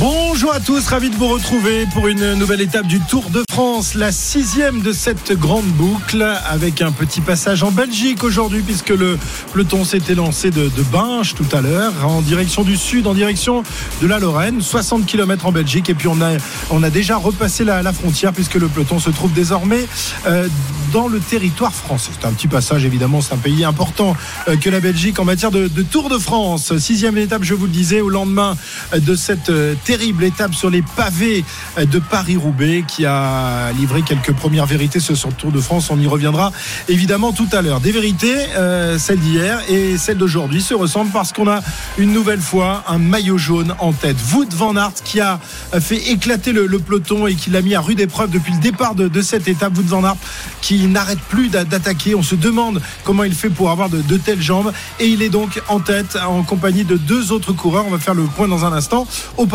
Bonjour à tous, ravi de vous retrouver pour une nouvelle étape du Tour de France, la sixième de cette grande boucle, avec un petit passage en Belgique aujourd'hui, puisque le peloton s'était lancé de, de Binche tout à l'heure, en direction du sud, en direction de la Lorraine, 60 km en Belgique, et puis on a, on a déjà repassé la, la frontière, puisque le peloton se trouve désormais euh, dans le territoire français. C'est un petit passage, évidemment, c'est un pays important euh, que la Belgique en matière de, Tour de France. Sixième étape, je vous le disais, au lendemain de cette euh, terrible étape sur les pavés de Paris-Roubaix qui a livré quelques premières vérités sur le Tour de France. On y reviendra évidemment tout à l'heure. Des vérités, euh, celle d'hier et celle d'aujourd'hui se ressemblent parce qu'on a une nouvelle fois un maillot jaune en tête. Wout van Aert qui a fait éclater le, peloton et qui l'a mis à rude épreuve depuis le départ de, cette étape. Wout van Aert qui n'arrête plus d'attaquer. On se demande comment il fait pour avoir de, de telles jambes et il est donc en tête en compagnie de deux autres coureurs. On va faire le point dans un instant.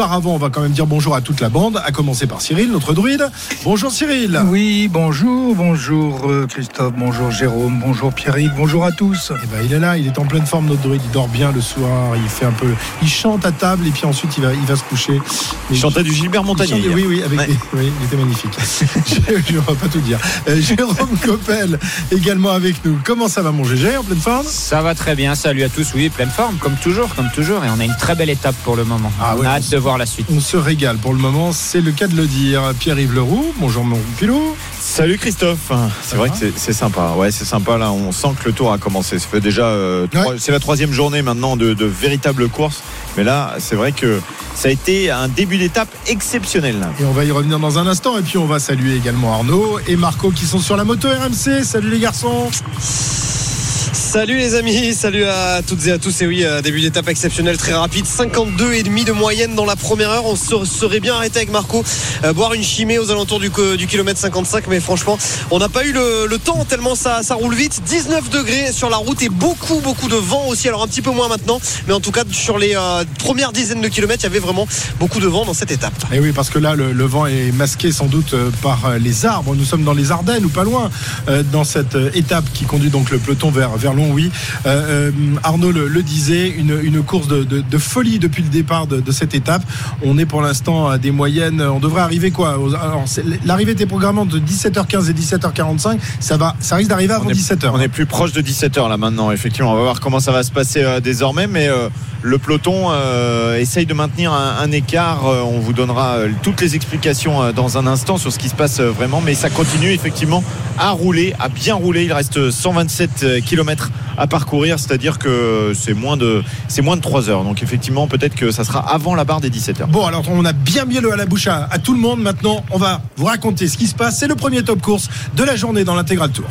Auparavant, on va quand même dire bonjour à toute la bande, à commencer par Cyril, notre druide. Bonjour Cyril. Oui, bonjour, bonjour euh, Christophe, bonjour Jérôme, bonjour Pierrick, bonjour à tous. Eh ben, il est là, il est en pleine forme notre druide, il dort bien le soir, il fait un peu, il chante à table et puis ensuite il va, il va se coucher. Il chantait du Gilbert Montagnier. Chantait- oui, oui, avec Ouais. des- oui, il était magnifique. je ne vais pas tout dire. Euh, Jérôme Coppel également avec nous. Comment ça va mon GG en pleine forme? Ça va très bien, salut à tous, oui, pleine forme, comme toujours, comme toujours, et on a une très belle étape pour le moment. Ah on ouais, a hâte de voir la suite. On se régale pour le moment, c'est le cas de le dire. Pierre-Yves Leroux, bonjour mon pilot. Salut Christophe. C'est vrai que c'est- sympa. Ouais, c'est sympa là. On sent que le tour a commencé. Ça fait déjà, euh, Ouais. c'est la troisième journée maintenant de, de véritable course. Mais là, c'est vrai que ça a été un début d'étape exceptionnel. là. Et on va y revenir dans un instant. Et puis on va saluer également Arnaud et Marco qui sont sur la moto RMC. Salut les garçons. Salut les amis, salut à toutes et à tous. Et oui, euh, début d'étape exceptionnel, très rapide. 52 et demi de moyenne dans la première heure. On se serait bien arrêté avec Marco, euh, boire une chimée aux alentours du, kilomètre 55. Mais franchement, on n'a pas eu le, temps tellement ça, roule vite. 19 degrés sur la route et beaucoup, beaucoup de vent aussi. Alors un petit peu moins maintenant. Mais en tout cas, sur les euh, premières dizaines de kilomètres, il y avait vraiment beaucoup de vent dans cette étape. Et oui, parce que là, le, vent est masqué sans doute par les arbres. Nous sommes dans les Ardennes ou pas loin dans cette étape qui conduit donc le peloton vers, vers Longwy. Euh, euh, Arnaud le, le disait, une, une course de, de- de folie depuis le départ de, de cette étape. On est pour l'instant à des moyennes. On devrait arriver quoi L'arrivée était programmée entre 17h15 et 17h45. Ça, va, ça risque d'arriver avant On est, 17h. on est plus proche de 17h là maintenant. Effectivement, on va voir comment ça va se passer euh, désormais. Mais euh, le peloton essaye de maintenir un, un écart. On vous donnera toutes les explications dans un instant sur ce qui se passe vraiment. Mais ça continue effectivement à rouler, à bien rouler. Il reste 127 km à parcourir, c'est-à-dire que c'est moins de c'est moins de 3 heures. Donc effectivement, peut-être que ça sera avant la barre des 17h. Bon, alors on a bien mis le à la bouche à tout le monde. Maintenant, on va vous raconter ce qui se passe. C'est le premier top course de la journée dans l'intégral tour.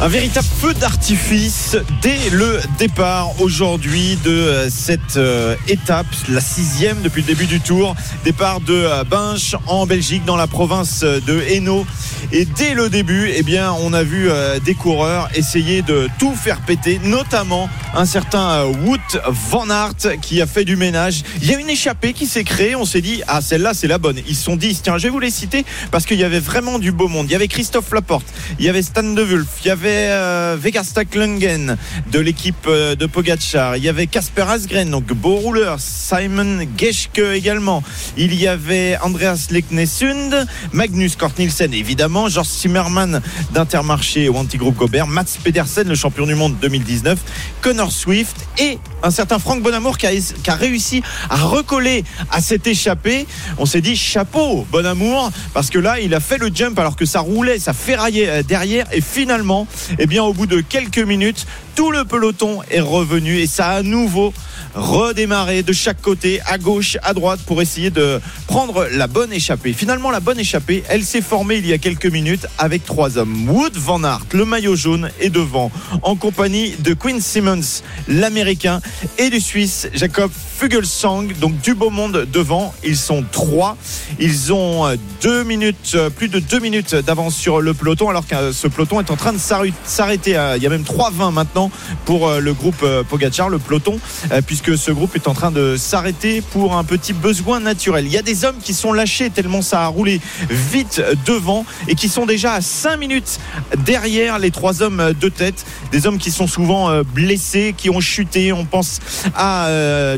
Un véritable feu d'artifice dès le départ aujourd'hui de euh, cette euh, étape, la sixième depuis le début du tour. Départ de euh, Binche en Belgique, dans la province de Hainaut. Et dès le début, eh bien, on a vu des coureurs essayer de tout faire péter, notamment un certain Wout van Aert qui a fait du ménage. Il y a une échappée qui s'est créée. On s'est dit, ah, celle-là, c'est la bonne. Ils sont dit, tiens, je vais vous les citer parce qu'il y avait vraiment du beau monde. Il y avait Christophe Laporte, il y avait Stan De Wulf, il y avait euh, Vegastak Lungen de l'équipe euh, de Pogacar, il y avait Casper Asgren, donc beau rouleur, Simon Geschke également. Il y avait Andreas Leknesund, Magnus Kort Nielsen évidemment, George Zimmermann d'Intermarché ou Antigroupe Gobert, Mats Pedersen, le champion du monde 2019, Connor Swift et un certain Franck Bonamour qui a, qui a réussi à recoller à cette échappée. On s'est dit chapeau Bonamour parce que là il a fait le jump alors que ça roulait, ça ferraillait euh, derrière et finalement, eh bien au bout de quelques minutes, tout le peloton est revenu et ça a à nouveau redémarré de chaque côté, à gauche, à droite, pour essayer de prendre la bonne échappée. Finalement, la bonne échappée, elle s'est formée il y a quelques minutes avec trois hommes. Wood Van Aert, le maillot jaune, est devant, en compagnie de Quinn Simmons, l'américain, et du Suisse, Jacob Fugelsang, donc du beau monde devant. Ils sont trois. Ils ont euh, deux minutes, euh, plus de deux minutes d'avance sur le peloton, alors que euh, ce peloton est en train de s'arr- s'arrêter. Il y a même 3,20 maintenant pour euh, le groupe euh, Pogachar, le peloton, euh, puisque ce groupe est en train de s'arrêter pour un petit besoin naturel. Il y a des hommes qui sont lâchés tellement ça a roulé vite devant et qui sont déjà à 5 minutes derrière les trois hommes de tête. Des hommes qui sont souvent blessés, qui ont chuté. On pense à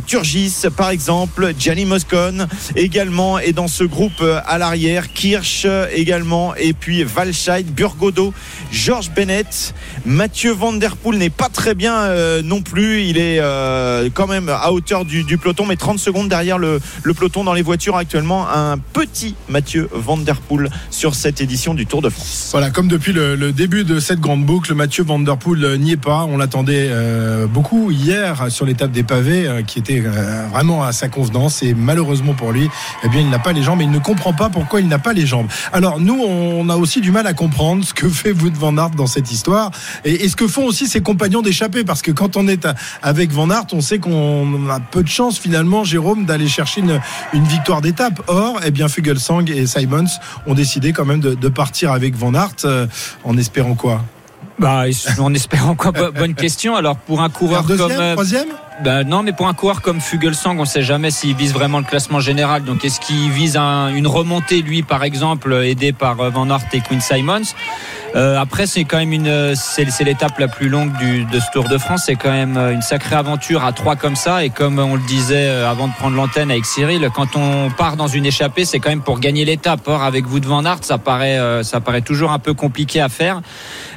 Turgis, par exemple, Gianni Moscon également. Et dans ce groupe à l'arrière, Kirsch également. Et puis Valscheid, Burgodo, George Bennett. Mathieu Van Der Poel n'est pas très bien euh, non plus. Il est euh, quand même à hauteur du, peloton, mais 30 secondes derrière le, le peloton dans les voitures actuellement. Un petit Mathieu Van Poel sur cette édition du Tour de France. Voilà, comme depuis le, début de cette grande boucle, Mathieu Van Poel n'y est pas. On l'attendait euh, beaucoup hier sur l'étape des pavés, qui était vraiment à sa convenance. Et malheureusement pour lui, eh bien, il n'a pas les jambes et il ne comprend pas pourquoi il n'a pas les jambes. Alors nous, on a aussi du mal à comprendre ce que fait Wout Van Aert dans cette histoire et, et ce que font aussi ses compagnons d'échappée. Parce que quand on est avec Van Aert, on sait qu'on a peu de chance finalement, Jérôme, d'aller chercher une, une victoire d'étape. Or, eh bien, Fugelsang et Simons ont décidé quand même de, de partir avec Van Aert euh, en espérant quoi? Bah, en espérant quoi? Bo- Bonne question. Alors pour un coureur deuxième, comme euh, troisième? Bah, non, mais pour un coureur comme Fugelsang, on ne sait jamais s'il vise vraiment le classement général. Donc est-ce qu'il vise un- une remontée lui, par exemple, aidé par euh, Van Aert et Quinn Simons? Euh, Après, c'est quand même une, c'est l'étape la plus longue du, de ce Tour de France. C'est quand même euh, une sacrée aventure à trois comme ça. Et comme on le disait euh, avant de prendre l'antenne avec Cyril, quand on part dans une échappée, c'est quand même pour gagner l'étape. Or, avec Wout Van Aert, ça paraît, euh, ça paraît toujours un peu compliqué à faire.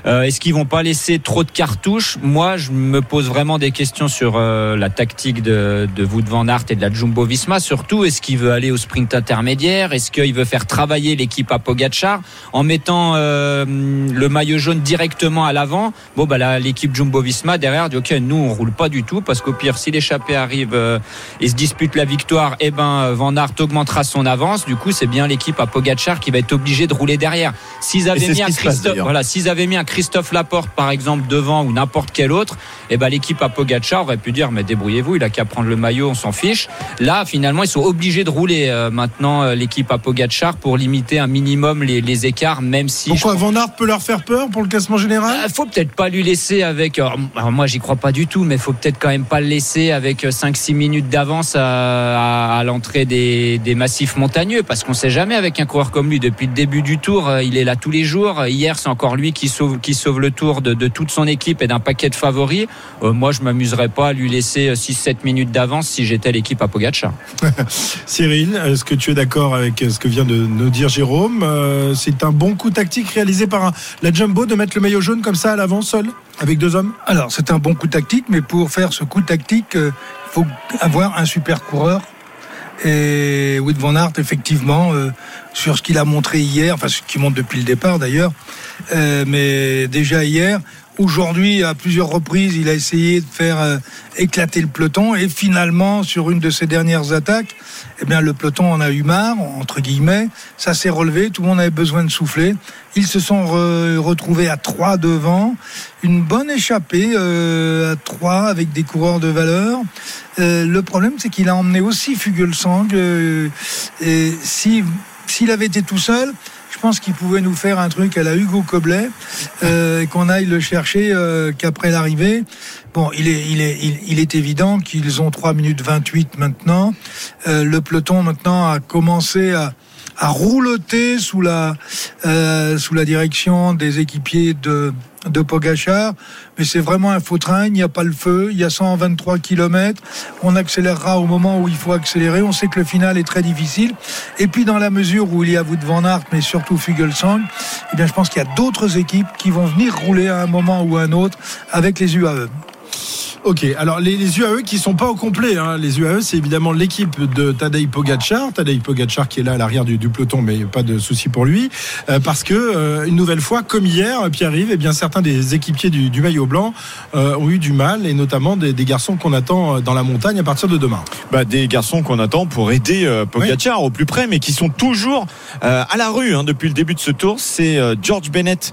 Euh, Est-ce qu'ils vont pas laisser trop de cartouches? Moi, je me pose vraiment des questions sur euh, la tactique de, de Wout van Aert et de la Jumbo Visma. Surtout, est-ce qu'il veut aller au sprint intermédiaire? Est-ce qu'il veut faire travailler l'équipe à Pogacar? En mettant euh, le maillot jaune directement à l'avant Bon, bah là, l'équipe Jumbo Visma derrière dit OK, nous on roule pas du tout parce qu'au pire, si l'échappée arrive euh, et se dispute la victoire, eh ben Van Aert augmentera son avance. Du coup, c'est bien l'équipe à Pogacar qui va être obligée de rouler derrière. S'ils avaient mis un passe, Christophe, voilà, s'ils avaient mis un Christophe Laporte par exemple devant ou n'importe quel autre, eh ben l'équipe à Pogacar aurait pu dire mais débrouillez-vous, il a qu'à prendre le maillot, on s'en fiche. Là, finalement, ils sont obligés de rouler euh, maintenant euh, l'équipe à Pogacar pour limiter un minimum les, les écarts, même si Pourquoi Van Aert peut leur faire peur pour le classement général il faut peut-être pas lui laisser avec. Alors, moi, j'y crois pas du tout, mais faut peut-être quand même pas le laisser avec 5-6 minutes d'avance à, à- à l'entrée des, des massifs montagneux, parce qu'on sait jamais avec un coureur comme lui. Depuis le début du tour, euh, il est là tous les jours. Hier, c'est encore lui qui sauve, qui sauve le tour de, de toute son équipe et d'un paquet de favoris. Euh, moi, je m'amuserais pas à lui laisser 6-7 minutes d'avance si j'étais l'équipe à Pogacar. Cyril, est-ce que tu es d'accord avec ce que vient de nous dire Jérôme? Euh, C'est un bon coup tactique réalisé par un- la Jumbo de mettre le maillot jaune comme ça à l'avant seul avec deux hommes Alors, c'est un bon coup tactique, mais pour faire ce coup tactique, euh, il faut avoir un super coureur. Et Wout van Aert, effectivement, euh, sur ce qu'il a montré hier, enfin ce qu'il montre depuis le départ d'ailleurs, euh, mais déjà hier, aujourd'hui, à plusieurs reprises, il a essayé de faire euh, éclater le peloton et finalement, sur une de ses dernières attaques, eh bien, le peloton en a eu marre, entre guillemets, ça s'est relevé, tout le monde avait besoin de souffler. Ils se sont re- retrouvés à trois devant, une bonne échappée euh, à trois avec des coureurs de valeur. Euh, le problème, c'est qu'il a emmené aussi Fugelsang. Et si s'il avait été tout seul, je pense qu'il pouvait nous faire un truc à la Hugo Coblet, euh, qu'on aille le chercher euh, qu'après l'arrivée. Bon, il est, il est, il, est évident qu'ils ont 3 minutes 28 maintenant. Euh, le peloton maintenant a commencé à, rouloter sous la, sous la direction des équipiers de, de Pogachar. Mais c'est vraiment un faux train, il n'y a pas le feu, il y a 123 km. On accélérera au moment où il faut accélérer. On sait que le final est très difficile. Et puis dans la mesure où il y a Wout van Aert, mais surtout Fugelsang, eh bien je pense qu'il y a d'autres équipes qui vont venir rouler à un moment ou à un autre avec les UAE. Ok, alors les, les UAE qui sont pas au complet. hein. Les UAE, c'est évidemment l'équipe de Tadej Pogacar. Tadej Pogacar qui est là à l'arrière du, du peloton, mais pas de souci pour lui. Euh, parce que, euh, une nouvelle fois, comme hier, Pierre-Yves, eh bien, certains des équipiers du, du maillot blanc euh, ont eu du mal, et notamment des, des garçons qu'on attend euh, dans la montagne à partir de demain. Bah, des garçons qu'on attend pour aider euh, Pogacar au plus près, mais qui sont toujours euh, à la rue hein, depuis le début de ce tour. C'est euh, George Bennett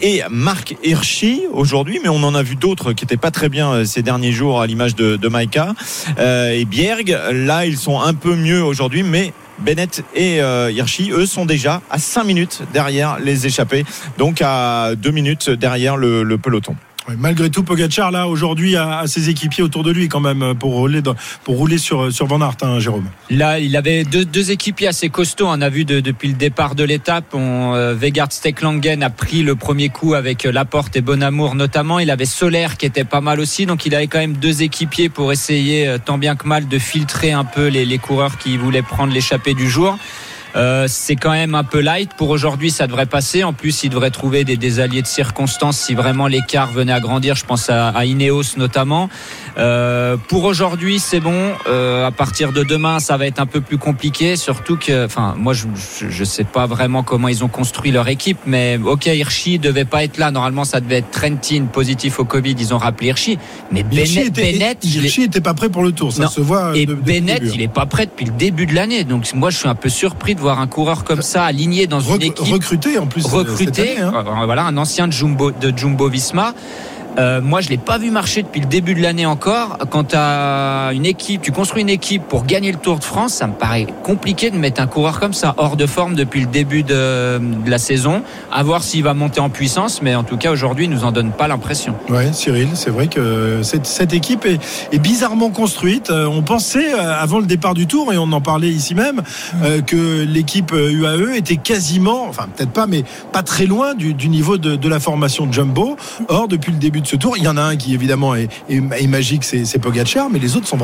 et Marc Hirschi aujourd'hui, mais on en a vu d'autres qui n'étaient pas très bien ces derniers jours, à l'image de, Maïka euh, et Bierg. Là, ils sont un peu mieux aujourd'hui, mais Bennett et euh, Hirschi, eux, sont déjà à 5 minutes derrière les échappés, donc à 2 minutes derrière le peloton. Malgré tout, Pogacar là aujourd'hui a, a, ses équipiers autour de lui quand même pour rouler dans, pour rouler sur sur Van Aert, hein, Jérôme. Là, il avait deux, équipiers assez costauds. On a vu de, depuis le départ de l'étape, on euh, Vegard Stecklangen a pris le premier coup avec euh, Laporte et Bonamour notamment. Il avait Solaire qui était pas mal aussi, donc il avait quand même deux équipiers pour essayer euh, tant bien que mal de filtrer un peu les coureurs qui voulaient prendre l'échappée du jour. Euh, c'est quand même un peu light. Pour aujourd'hui, ça devrait passer. En plus, il devrait trouver des, des alliés de circonstance si vraiment l'écart venait à grandir. Je pense à, à Ineos notamment. Euh, pour aujourd'hui, c'est bon. Euh, à partir de demain, ça va être un peu plus compliqué. Surtout que, enfin, moi, je, je, sais pas vraiment comment ils ont construit leur équipe, mais ok, Hirschi devait pas être là. Normalement, ça devait être Trentin positif au Covid. Ils ont rappelé Hirschi, mais Hirschi Bennett, était, Bennett, Hirschi était pas prêt pour le tour, ça Non. se voit. et de- depuis le Bennett, hein. il est pas prêt depuis le début de l'année. Donc moi, je suis un peu surpris de voir un coureur comme ça aligné dans une équipe recruté en plus. cette recruté. année, hein. Euh, Voilà, un ancien de Jumbo, de Jumbo Visma. Euh, moi, je l'ai pas vu marcher depuis le début de l'année encore. Quand tu une équipe, tu construis une équipe pour gagner le Tour de France, ça me paraît compliqué de mettre un coureur comme ça hors de forme depuis le début de, la saison. À voir s'il va monter en puissance, mais en tout cas aujourd'hui, il nous en donne pas l'impression. Ouais, Cyril, c'est vrai que cette, équipe est, bizarrement construite. Euh, On pensait euh, avant le départ du tour, et on en parlait ici même, que l'équipe UAE était quasiment, enfin peut-être pas, mais pas très loin du, du niveau de, de la formation de Jumbo. Or, depuis le début de ce tour, il y en a un qui évidemment est, magique, c'est Pogacar, mais les autres sont,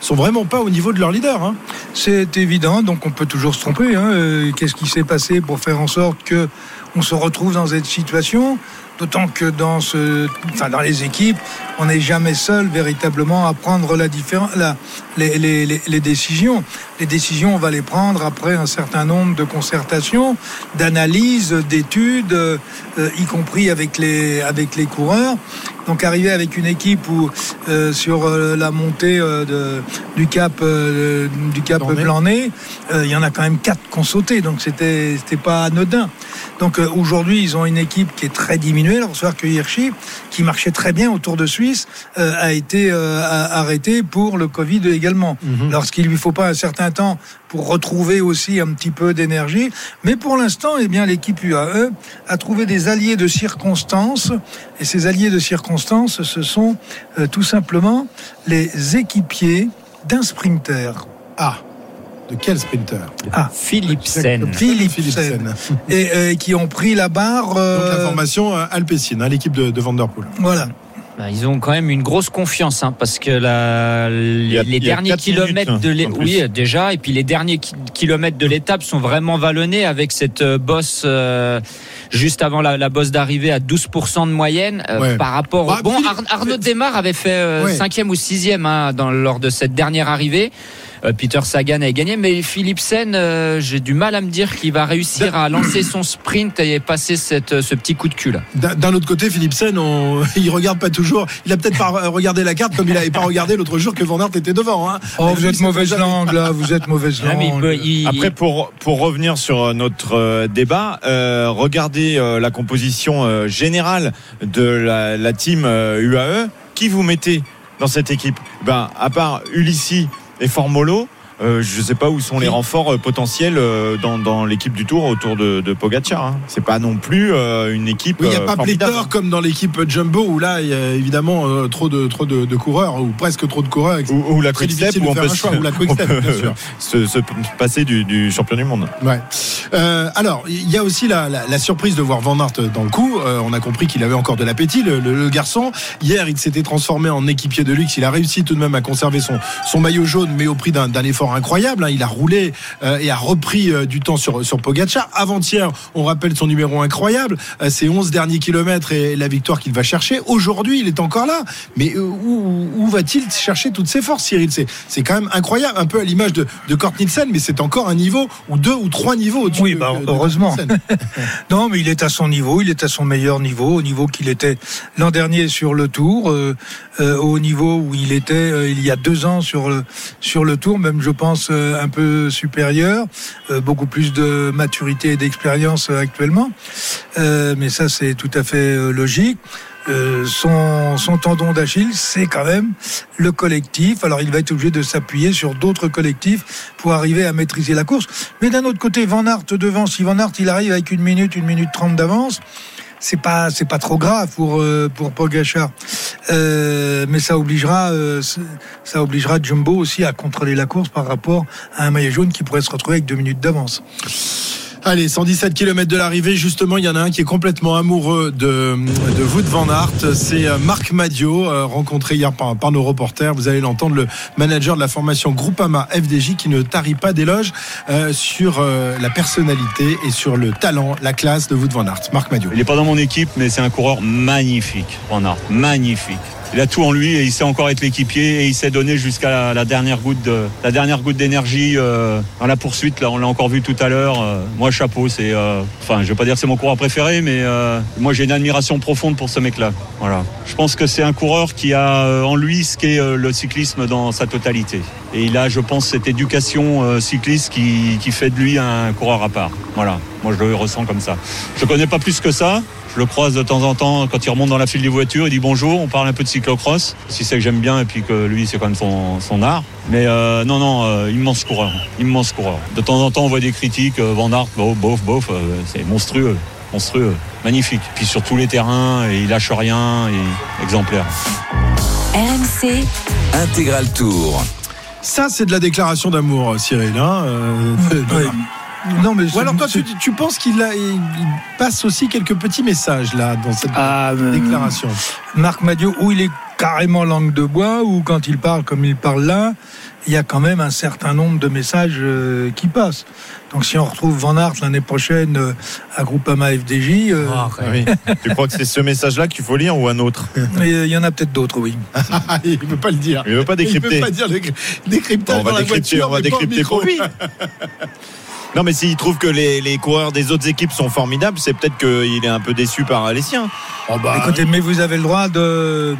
sont vraiment pas au niveau de leur leader. hein. C'est évident, donc on peut toujours se tromper. hein. Euh, Qu'est-ce qui s'est passé pour faire en sorte que on se retrouve dans cette situation? D'autant que dans les équipes, on n'est jamais seul véritablement à prendre la la, les, les, les, les décisions. Les décisions, on va les prendre après un certain nombre de concertations, d'analyses, d'études, euh, y compris avec les, avec les coureurs. Donc arriver avec une équipe où euh, sur euh, la montée euh, de, du cap du cap Blanc-Nez. Il y en a quand même quatre qui ont sauté, donc c'était c'était pas anodin. Donc aujourd'hui ils ont une équipe qui est très diminuée. Alors savoir que Hirschi, qui marchait très bien autour de Suisse, euh, a été euh, a- arrêté pour le Covid également. Mhm. Lorsqu'il lui faut pas un certain temps pour retrouver aussi un petit peu d'énergie, mais pour l'instant, eh bien l'équipe UAE a trouvé des alliés de circonstances et ces alliés de circonstances, ce sont euh, tout simplement les équipiers d'un sprinter. Ah, de quel sprinter Ah, Philipsen. Philipsen. Et euh, qui ont pris la barre. euh, Donc la formation alpécine, hein, l'équipe de, de Vanderpool. voilà. Bah, ils ont quand même une grosse confiance hein, parce que la, les, a- derniers kilomètres minutes, de l'é- oui déjà et puis les derniers ki- kilomètres de l'étape sont vraiment vallonnés avec cette euh, bosse euh, juste avant la, la bosse d'arrivée à 12% de moyenne euh, Ouais. par rapport au Bah, bon Ar- Arnaud Desmar avait fait euh, Ouais. cinquième ou sixième hein, dans lors de cette dernière arrivée Peter Sagan avait gagné mais Philipsen euh, j'ai du mal à me dire qu'il va réussir à lancer son sprint et passer cette, ce petit coup de cul. D'un autre côté, Philipsen, on, il regarde pas toujours. Il a peut-être pas regardé la carte comme il avait pas regardé l'autre jour que Van Aert était devant. Hein. Oh, vous êtes mauvaise langue là, vous êtes mauvaise Ah, langue. peut- il- Après, pour, pour revenir sur notre euh, débat, euh, regardez euh, la composition euh, générale de la, la team euh, UAE. Qui vous mettez dans cette équipe? Ben, À part Ulissi et Formolo, euh, je ne sais pas où sont les renforts euh, potentiels euh, dans, dans l'équipe du Tour autour de, de Pogacar. Hein. C'est pas non plus euh, une équipe. Oui, il n'y a pas pléthore comme dans l'équipe Jumbo où là, il y a évidemment euh, trop de trop de, de coureurs ou presque trop de coureurs. Ou, ou la Quick-Step difficile où de on peut, choix, ou la Quick-Step, on peut, bien sûr. se- se passer du, du champion du monde. Ouais. Alors, il y a aussi la, la- la surprise de voir Van Aert dans le coup. On a compris qu'il avait encore de l'appétit, le, le- le garçon. Hier, il s'était transformé en équipier de luxe. Il a réussi tout de même à conserver son, son maillot jaune, mais au prix d'un d'un incroyable. hein. Il a roulé euh, et a repris euh, du temps sur, sur Pogacar. Avant-hier, on rappelle son numéro incroyable, euh, ses 11 derniers kilomètres et la victoire qu'il va chercher. Aujourd'hui, il est encore là. Mais euh, où, où va-t-il chercher toutes ses forces, Cyril? C'est quand même incroyable, un peu à l'image de, de Kort Nielsen, mais c'est encore un niveau ou deux ou trois niveaux au-dessus Oui, de- bah, de- heureusement. Non, mais il est à son niveau, il est à son meilleur niveau, au niveau qu'il était l'an dernier sur le Tour, au niveau où il était il y a deux ans sur le sur le Tour, même je pense euh, un peu supérieur, euh, beaucoup plus de maturité et d'expérience euh, actuellement. Mais ça, c'est tout à fait logique. Son, son tendon d'Achille, c'est quand même le collectif. Alors il va être obligé de s'appuyer sur d'autres collectifs pour arriver à maîtriser la course. Mais d'un autre côté, Van Aert devant, si Van Aert il arrive avec une minute, une minute trente d'avance, c'est pas c'est pas trop grave pour euh, pour Pogachar. Euh, mais ça obligera euh, ça obligera Jumbo aussi à contrôler la course par rapport à un maillot jaune qui pourrait se retrouver avec deux minutes d'avance. Allez, 117 km de l'arrivée. Justement, il y en a un qui est complètement amoureux de, de van Aert. C'est euh, Marc Madio, euh, rencontré hier par, nos reporters. Vous allez l'entendre, le manager de la formation Groupama FDJ qui ne tarit pas d'éloges euh, sur la personnalité et sur le talent, la classe de Wout van Aert. Marc Madio. Il n'est pas dans mon équipe, mais c'est un coureur magnifique, Van Aert. Magnifique il a tout en lui et il sait encore être l'équipier et il sait donner jusqu'à la, dernière goutte la dernière goutte d'énergie euh, dans la poursuite. Là on l'a encore vu tout à l'heure. Euh, moi chapeau c'est euh, enfin je vais pas dire c'est mon coureur préféré mais euh, moi j'ai une admiration profonde pour ce mec là voilà. Je pense que c'est un coureur qui a euh, en lui ce qu'est le cyclisme dans sa totalité. Et il a je pense cette éducation cycliste qui, qui fait de lui un coureur à part. Voilà. Moi je le ressens comme ça. Je connais pas plus que ça je le croise de temps en temps quand il remonte dans la file des voitures. Il dit bonjour, on parle un peu de cyclocross. Si c'est que j'aime bien et puis que lui, c'est quand même son, son art. Mais euh, non, non, euh, immense coureur. Immense coureur. De temps en temps, on voit des critiques. Euh, Van Aert, bof, bof, bof. c'est monstrueux. Monstrueux. Magnifique. Puis sur tous les terrains, et il lâche rien. Et exemplaire. RMC. Intégral Tour. Ça, c'est de la déclaration d'amour, Cyril. Hein. Non, mais Ou alors toi, tu, tu penses qu'il a, il passe aussi quelques petits messages là dans cette ah, déclaration. Marc Madiot, où il est carrément langue de bois, ou quand il parle comme il parle là, il y a quand même un certain nombre de messages euh, qui passent. Donc si on retrouve Van Aert l'année prochaine euh, à Groupama FDJ... Euh... Oh, oui. tu crois que c'est ce message-là qu'il faut lire ou un autre Il y en a peut-être d'autres, oui. il ne veut pas le dire. Il ne veut pas décrypter. Il ne veut pas dire décryptage on va dans la décrypter, voiture, on va décrypter pour lui. Non, mais s'il trouve que les, les, coureurs des autres équipes sont formidables, c'est peut-être qu'il est un peu déçu par les siens. Oh bah, Écoutez, mais vous avez le droit de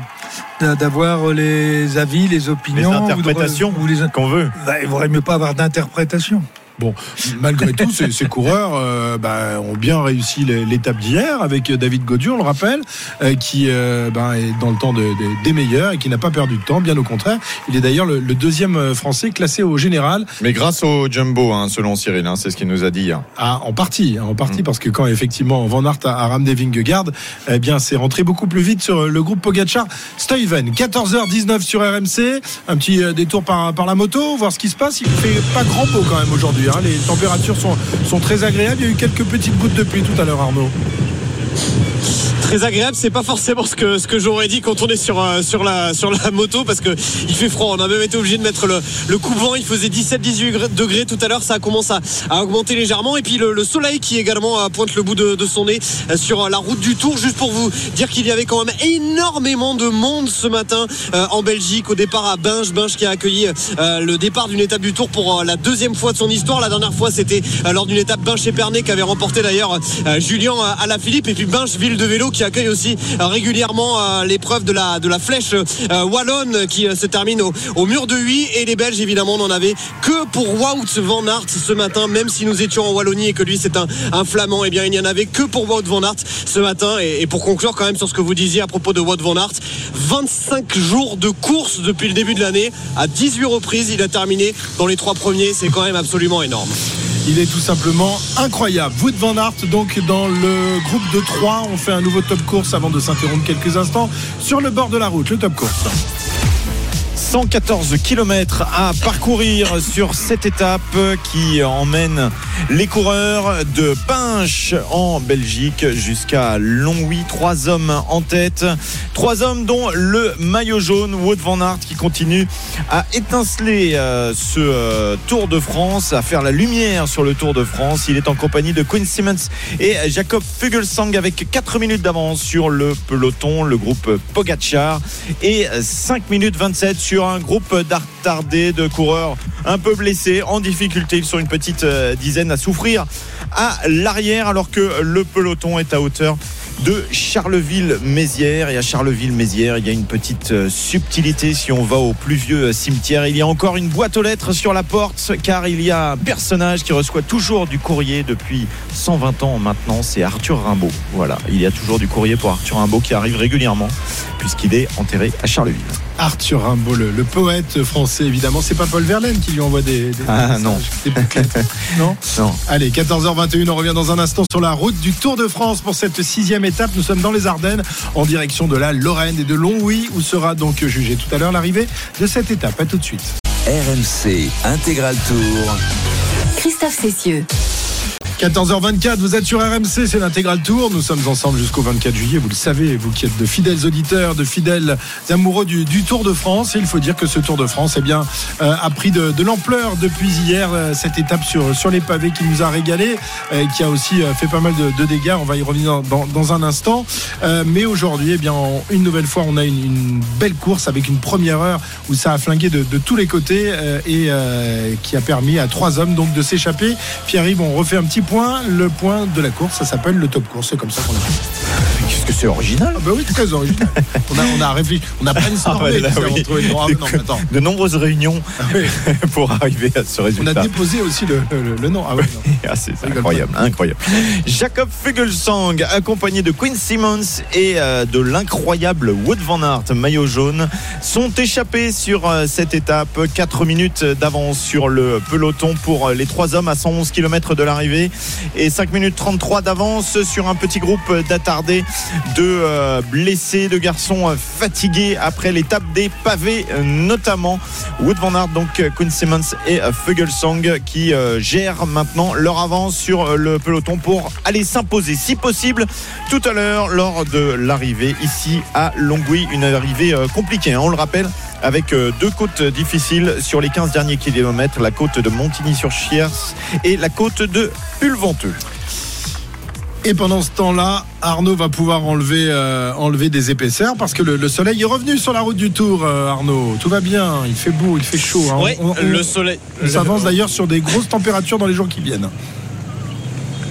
d'avoir les avis, les opinions, les interprétations qu'on veut. Bah, il vaudrait mieux pas avoir d'interprétation. Bon, malgré tout, ces, ces coureurs euh, bah, ont bien réussi l'étape d'hier avec David Gaudu, on le rappelle, euh, qui euh, bah, est dans le temps de, de, des meilleurs et qui n'a pas perdu de temps, bien au contraire. Il est d'ailleurs le, le, deuxième français classé au général. Mais grâce au jumbo, hein, selon Cyril, hein, c'est ce qu'il nous a dit hier. Ah, en partie, en partie, mmh. parce que quand effectivement Van Aert a, a ramené Vingegaard, eh bien, c'est rentré beaucoup plus vite sur le groupe Pogacar. Stuyven, 14h19 sur RMC, un petit détour par, par la moto, voir ce qui se passe. Il fait pas grand pot quand même aujourd'hui. Hein. Les températures sont, sont très agréables. Il y a eu quelques petites gouttes de pluie tout à l'heure, Arnaud très agréable. C'est pas forcément ce que, ce que j'aurais dit quand on est sur, euh, sur, la, sur la moto parce que il fait froid. On a même été obligé de mettre le, le coupe-vent. Il faisait 17-18 degrés tout à l'heure. Ça commence à, à augmenter légèrement. Et puis le, le, soleil qui également euh, pointe le bout de, de son nez euh, sur la route du Tour. Juste pour vous dire qu'il y avait quand même énormément de monde ce matin en Belgique au départ à Binge. Binge qui a accueilli le départ d'une étape du Tour pour la deuxième fois de son histoire. La dernière fois, c'était lors d'une étape Binge-Épernay qu'avait remporté d'ailleurs Julien à la Philippe. Et puis Binge, ville de vélo qui accueille aussi régulièrement l'épreuve de la, flèche wallonne qui se termine au, mur de Huy et les Belges évidemment n'en avaient que pour Wout van Aert ce matin même si nous étions en Wallonie et que lui c'est un, un flamand. Et eh bien il n'y en avait que pour Wout van Aert ce matin. Et, et, pour conclure quand même sur ce que vous disiez à propos de Wout van Aert 25 jours de course depuis le début de l'année. À 18 reprises il a terminé dans les trois premiers. C'est quand même absolument énorme il est tout simplement incroyable. Wout van Aert, donc dans le groupe de 3, on fait un nouveau top course avant de s'interrompre quelques instants sur le bord de la route, le top course. 114 km à parcourir sur cette étape qui emmène les coureurs de Pinche en Belgique jusqu'à Longwy. Trois hommes en tête. Trois hommes dont le maillot jaune, Wout van Aert, qui continue à étinceler euh, ce euh, Tour de France, à faire la lumière sur le Tour de France. Il est en compagnie de Quinn Simmons et Jacob Fugelsang avec 4 minutes d'avance sur le peloton, le groupe Pogachar et 5 minutes 27 sur un groupe d'attardés, de coureurs un peu blessés, en difficulté. Ils sont une petite dizaine à souffrir à l'arrière alors que le peloton est à hauteur de Charleville-Mézières. Et à Charleville-Mézières, il y a une petite subtilité si on va au plus vieux cimetière. Il y a encore une boîte aux lettres sur la porte car il y a un personnage qui reçoit toujours du courrier depuis 120 ans maintenant. C'est Arthur Rimbaud. Voilà, il y a toujours du courrier pour Arthur Rimbaud qui arrive régulièrement puisqu'il est enterré à Charleville. Arthur Rimbaud, le, le poète français, évidemment. C'est pas Paul Verlaine qui lui envoie des. des Ah, messages, non. des bouclettes. non? Non. Allez, 14h21, on revient dans un instant sur la route du Tour de France pour cette sixième étape. Nous sommes dans les Ardennes, en direction de la Lorraine et de Longwy, où sera donc jugé tout à l'heure l'arrivée de cette étape. À tout de suite. RMC Intégral Tour. Christophe Cessieux. 14h24, vous êtes sur RMC, c'est l'intégral tour. Nous sommes ensemble jusqu'au 24 juillet, vous le savez, vous qui êtes de fidèles auditeurs, de fidèles amoureux du, Tour de France. Et il faut dire que ce Tour de France eh bien, euh, a pris de, l'ampleur depuis hier, euh, cette étape sur, sur les pavés qui nous a régalé, euh, qui a aussi euh, fait pas mal de, dégâts. On va y revenir dans, dans un instant. Mais aujourd'hui, eh bien, en- une nouvelle fois, on a une, belle course avec une première heure où ça a flingué de, de tous les côtés et qui a permis à trois hommes donc de s'échapper. Pierre-Yves, on refait un petit point. Le point de la course, ça s'appelle le top course. C'est comme ça qu'on l'appelle. Qu'est-ce que c'est original? Ah bah oui, très original. on, a, on a réfléchi. On a brainstormé. Ah oui. nom. Ah. De nombreuses réunions Ah oui, pour arriver à ce on a résultat. déposé aussi le, le- le nom. Ah oui. Ah, c'est incroyable, incroyable. Jacob Fugelsang, accompagné de Quinn Simmons et euh, de l'incroyable Wood Van Aert, maillot jaune, sont échappés sur euh, cette étape. 4 minutes d'avance sur le peloton pour euh, les trois hommes à 111 km de l'arrivée et 5 minutes 33 d'avance sur un petit groupe d'attardés, de euh, blessés, de garçons euh, fatigués après l'étape des pavés, notamment Wood Van Aert, donc Quinn Simmons et Fugelsang qui euh, gèrent maintenant leur avance sur le peloton pour aller s'imposer, si possible, tout à l'heure lors de l'arrivée ici à Longwy. Une arrivée compliquée, hein, on le rappelle, avec deux côtes difficiles sur les 15 derniers kilomètres, la côte de Montigny-sur-Chiers et la côte de Pulventeux. Et pendant ce temps-là, Arnaud va pouvoir enlever, euh, enlever des épaisseurs parce que le, le soleil est revenu sur la route du Tour, euh, Arnaud. Tout va bien, il fait beau, il fait chaud. hein. Oui, On- on- le soleil. on s'avance d'ailleurs sur des grosses températures dans les jours qui viennent.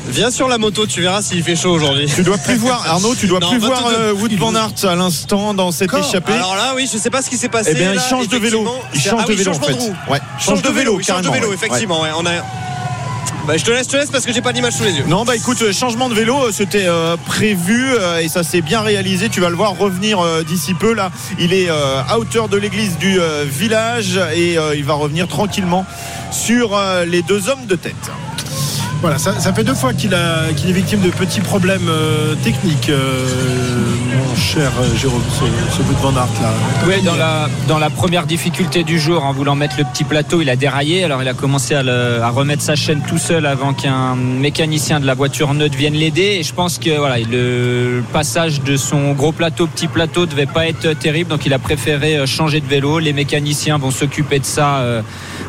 Viens sur la moto, tu verras s'il fait chaud aujourd'hui. Tu dois plus voir, Arnaud, tu dois Non, plus 22 voir euh, Wood Van Aert à l'instant dans cette échappée. Alors là, oui, je sais pas ce qui s'est passé. Eh bien, il là, change de vélo. Il change ah de oui, vélo en changement fait. de roue. Ouais, Change de vélo, il change de vélo, ouais. effectivement. ouais, on a. Bah, je te laisse, je te laisse parce que j'ai pas d'image sous les yeux. Non, bah écoute, euh, changement de vélo, euh, c'était euh, prévu euh, et ça s'est bien réalisé. Tu vas le voir revenir euh, d'ici peu. Là, il est euh, à hauteur de l'église du village et il va revenir tranquillement sur les deux hommes de tête. Voilà, ça, fait deux fois qu'il est victime de petits problèmes euh, techniques, euh, mon cher euh, Jérôme, ce, bout de Van là. Dans la, première difficulté du jour, en voulant mettre le petit plateau, il a déraillé. Alors il a commencé à, remettre sa chaîne tout seul avant qu'un mécanicien de la voiture neutre vienne l'aider. Et je pense que le passage de son gros plateau, petit plateau, devait pas être terrible. Donc il a préféré changer de vélo. Les mécaniciens vont s'occuper de ça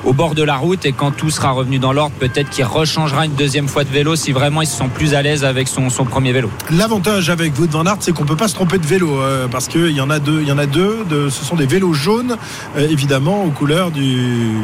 au bord de la route. Et quand tout sera revenu dans l'ordre, peut-être qu'il rechangera une deuxième fois de vélo si vraiment il se sent plus à l'aise avec son, premier vélo. L'avantage avec Wout van Aert, c'est qu'on peut pas se tromper de vélo euh, parce qu'il y en a deux. Il y en a deux. De, ce sont des vélos jaunes, euh, évidemment, aux couleurs du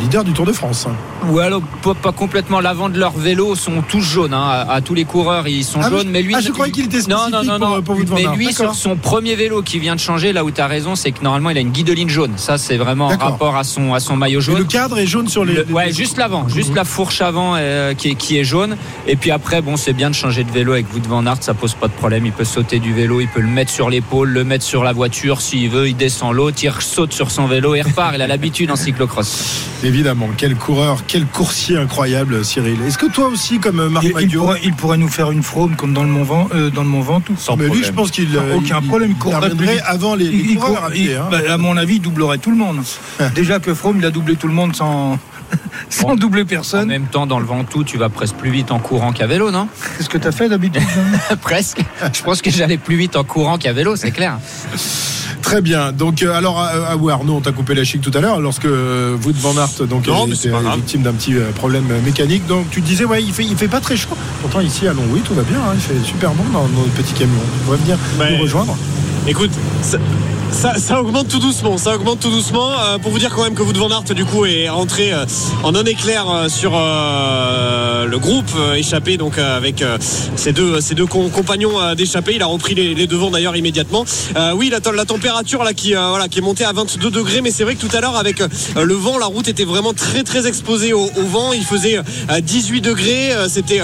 leader du Tour de France. Ou alors pas, complètement l'avant de leurs vélos sont tous jaunes. hein. À, à tous les coureurs ils sont Ah, jaunes, mais lui ah, je croyais qu'il était non non spécifique non pour- non. pour van mais lui sur son premier vélo qui vient de changer, là où tu as raison, c'est que normalement il a une guidoline jaune. Ça c'est vraiment en rapport à son à son maillot Et jaune. le cadre est jaune sur les. Le- les- ouais, juste l'avant, juste la fourche avant euh, qui, est, qui est jaune. Et puis après, bon, c'est bien de changer de vélo avec Wout van Aert, ça pose pas de problème. Il peut sauter du vélo, il peut le mettre sur l'épaule, le mettre sur la voiture s'il veut. Il descend l'autre, il saute sur son vélo et repart. Il a l'habitude en cyclocross. Évidemment, quel coureur, quel coursier incroyable, Cyril. Est-ce que toi aussi, comme Marc Il, il pourrait, il pourrait nous faire une fraude comme dans le Mont Vent, euh, dans le Mont Ventoux. Sans mais lui, je pense qu'il euh, Aucun il- problème, il il courrait plus avant les, les Il- il coureurs pied, hein. bah, à mon avis, il doublerait tout le monde. Déjà que Froome, il a doublé tout le monde sans, sans Bon. doubler En personne. même temps, dans le Ventoux, tu vas presque plus vite en courant qu'à vélo, non? Qu'est-ce que tu as fait d'habitude Presque. Je pense que j'allais plus vite en courant qu'à vélo, c'est clair. Très bien. Donc, euh, alors, à, à Arnaud, on t'a coupé la chic tout à l'heure lorsque euh, Wout van Aert donc, Non, euh, était victime d'un petit euh, problème euh, mécanique. Donc, tu disais, ouais, il fait, il fait pas très chaud. Pourtant, ici, à Longwy, tout va bien. hein. Il fait super bon dans notre petit camion. On va venir nous rejoindre. Écoute, ça, ça- augmente tout doucement. Ça augmente tout doucement. Euh, pour vous dire quand même que Wout van Aert du coup est rentré euh, en un éclair euh, sur le groupe échappé donc avec ses deux deux com- compagnons d'échappée. Il a repris les, les devants d'ailleurs immédiatement. Oui, la, température là qui voilà qui est montée à 22 degrés, mais c'est vrai que tout à l'heure avec le vent, la route était vraiment très très exposée au, vent. Il faisait euh, 18 degrés, c'était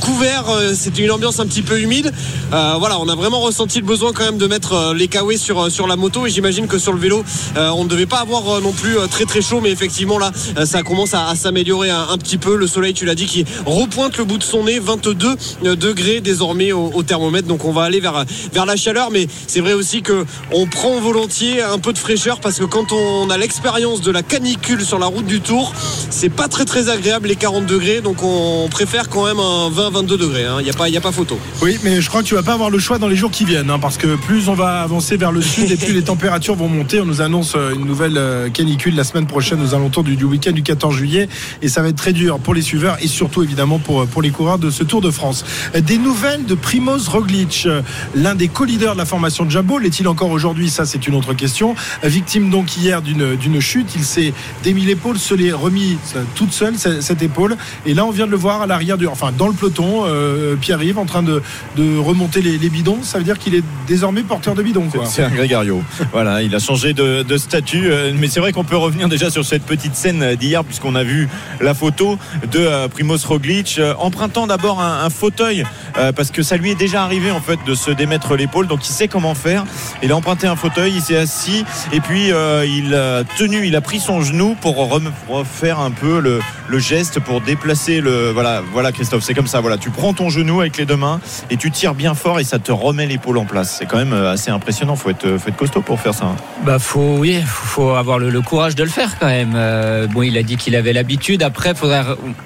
couvert, c'était une ambiance un petit peu humide. Voilà, on a vraiment ressenti le besoin quand même de mettre les kawaii sur euh, sur la moto et j'imagine que sur le vélo, euh, on ne devait pas avoir euh, non plus euh, très très chaud, mais effectivement là, ça commence à, s'améliorer un, petit peu. Le soleil, tu l'as dit, qui repointe le bout de son nez, 22 degrés désormais au, thermomètre. Donc on va aller vers vers la chaleur, mais c'est vrai aussi que on prend volontiers un peu de fraîcheur parce que quand on a l'expérience de la canicule sur la route du Tour, c'est pas très très agréable les 40 degrés. Donc on préfère quand même un 20-22 degrés. Il n'y a pas a pas photo. Oui, mais je crois que tu vas pas avoir le choix dans les jours qui viennent, hein, parce que plus on va avancer vers le sud et plus les températures vont monter. On nous annonce euh, une nouvelle euh, canicule la semaine prochaine aux alentours du, du week-end du 14 juillet, et ça va être très dur pour les suiveurs et surtout évidemment pour, pour les coureurs de ce Tour de France. Euh, Des nouvelles de Primoz Roglic, euh, l'un des co-leaders de la formation de Jumbo. L'est-il encore aujourd'hui? Ça, c'est une autre question. Euh, Victime donc hier d'une chute, il s'est démis l'épaule, se l'est remis euh, toute seule cette épaule, et là on vient de le voir à l'arrière du, enfin dans le peloton, euh, Pierre-Yves en train de, remonter les, bidons. Ça veut dire qu'il est désormais porteur de bidon, quoi. C'est un grégario. voilà, il a changé de, statut. euh, Mais c'est vrai qu'on peut revenir déjà sur cette petite scène d'hier, puisqu'on a vu la photo de euh, Primoz Roglic, euh, empruntant d'abord un, fauteuil, parce que ça lui est déjà arrivé en fait de se démettre l'épaule, donc il sait comment faire. Il a emprunté un fauteuil, il s'est assis, et puis il a tenu, il a pris son genou pour refaire un peu le, geste pour déplacer le. Voilà, voilà Christophe, c'est comme ça. Voilà, tu prends ton genou avec les deux mains et tu tires bien fort et ça te remet l'épaule en place. C'est quand même assez impressionnant. Faut être, faut être costaud pour faire ça. Bah faut oui, faut faut avoir le, le courage de le faire quand même. Euh, bon, il a dit qu'il avait l'habitude. Après, faudrait,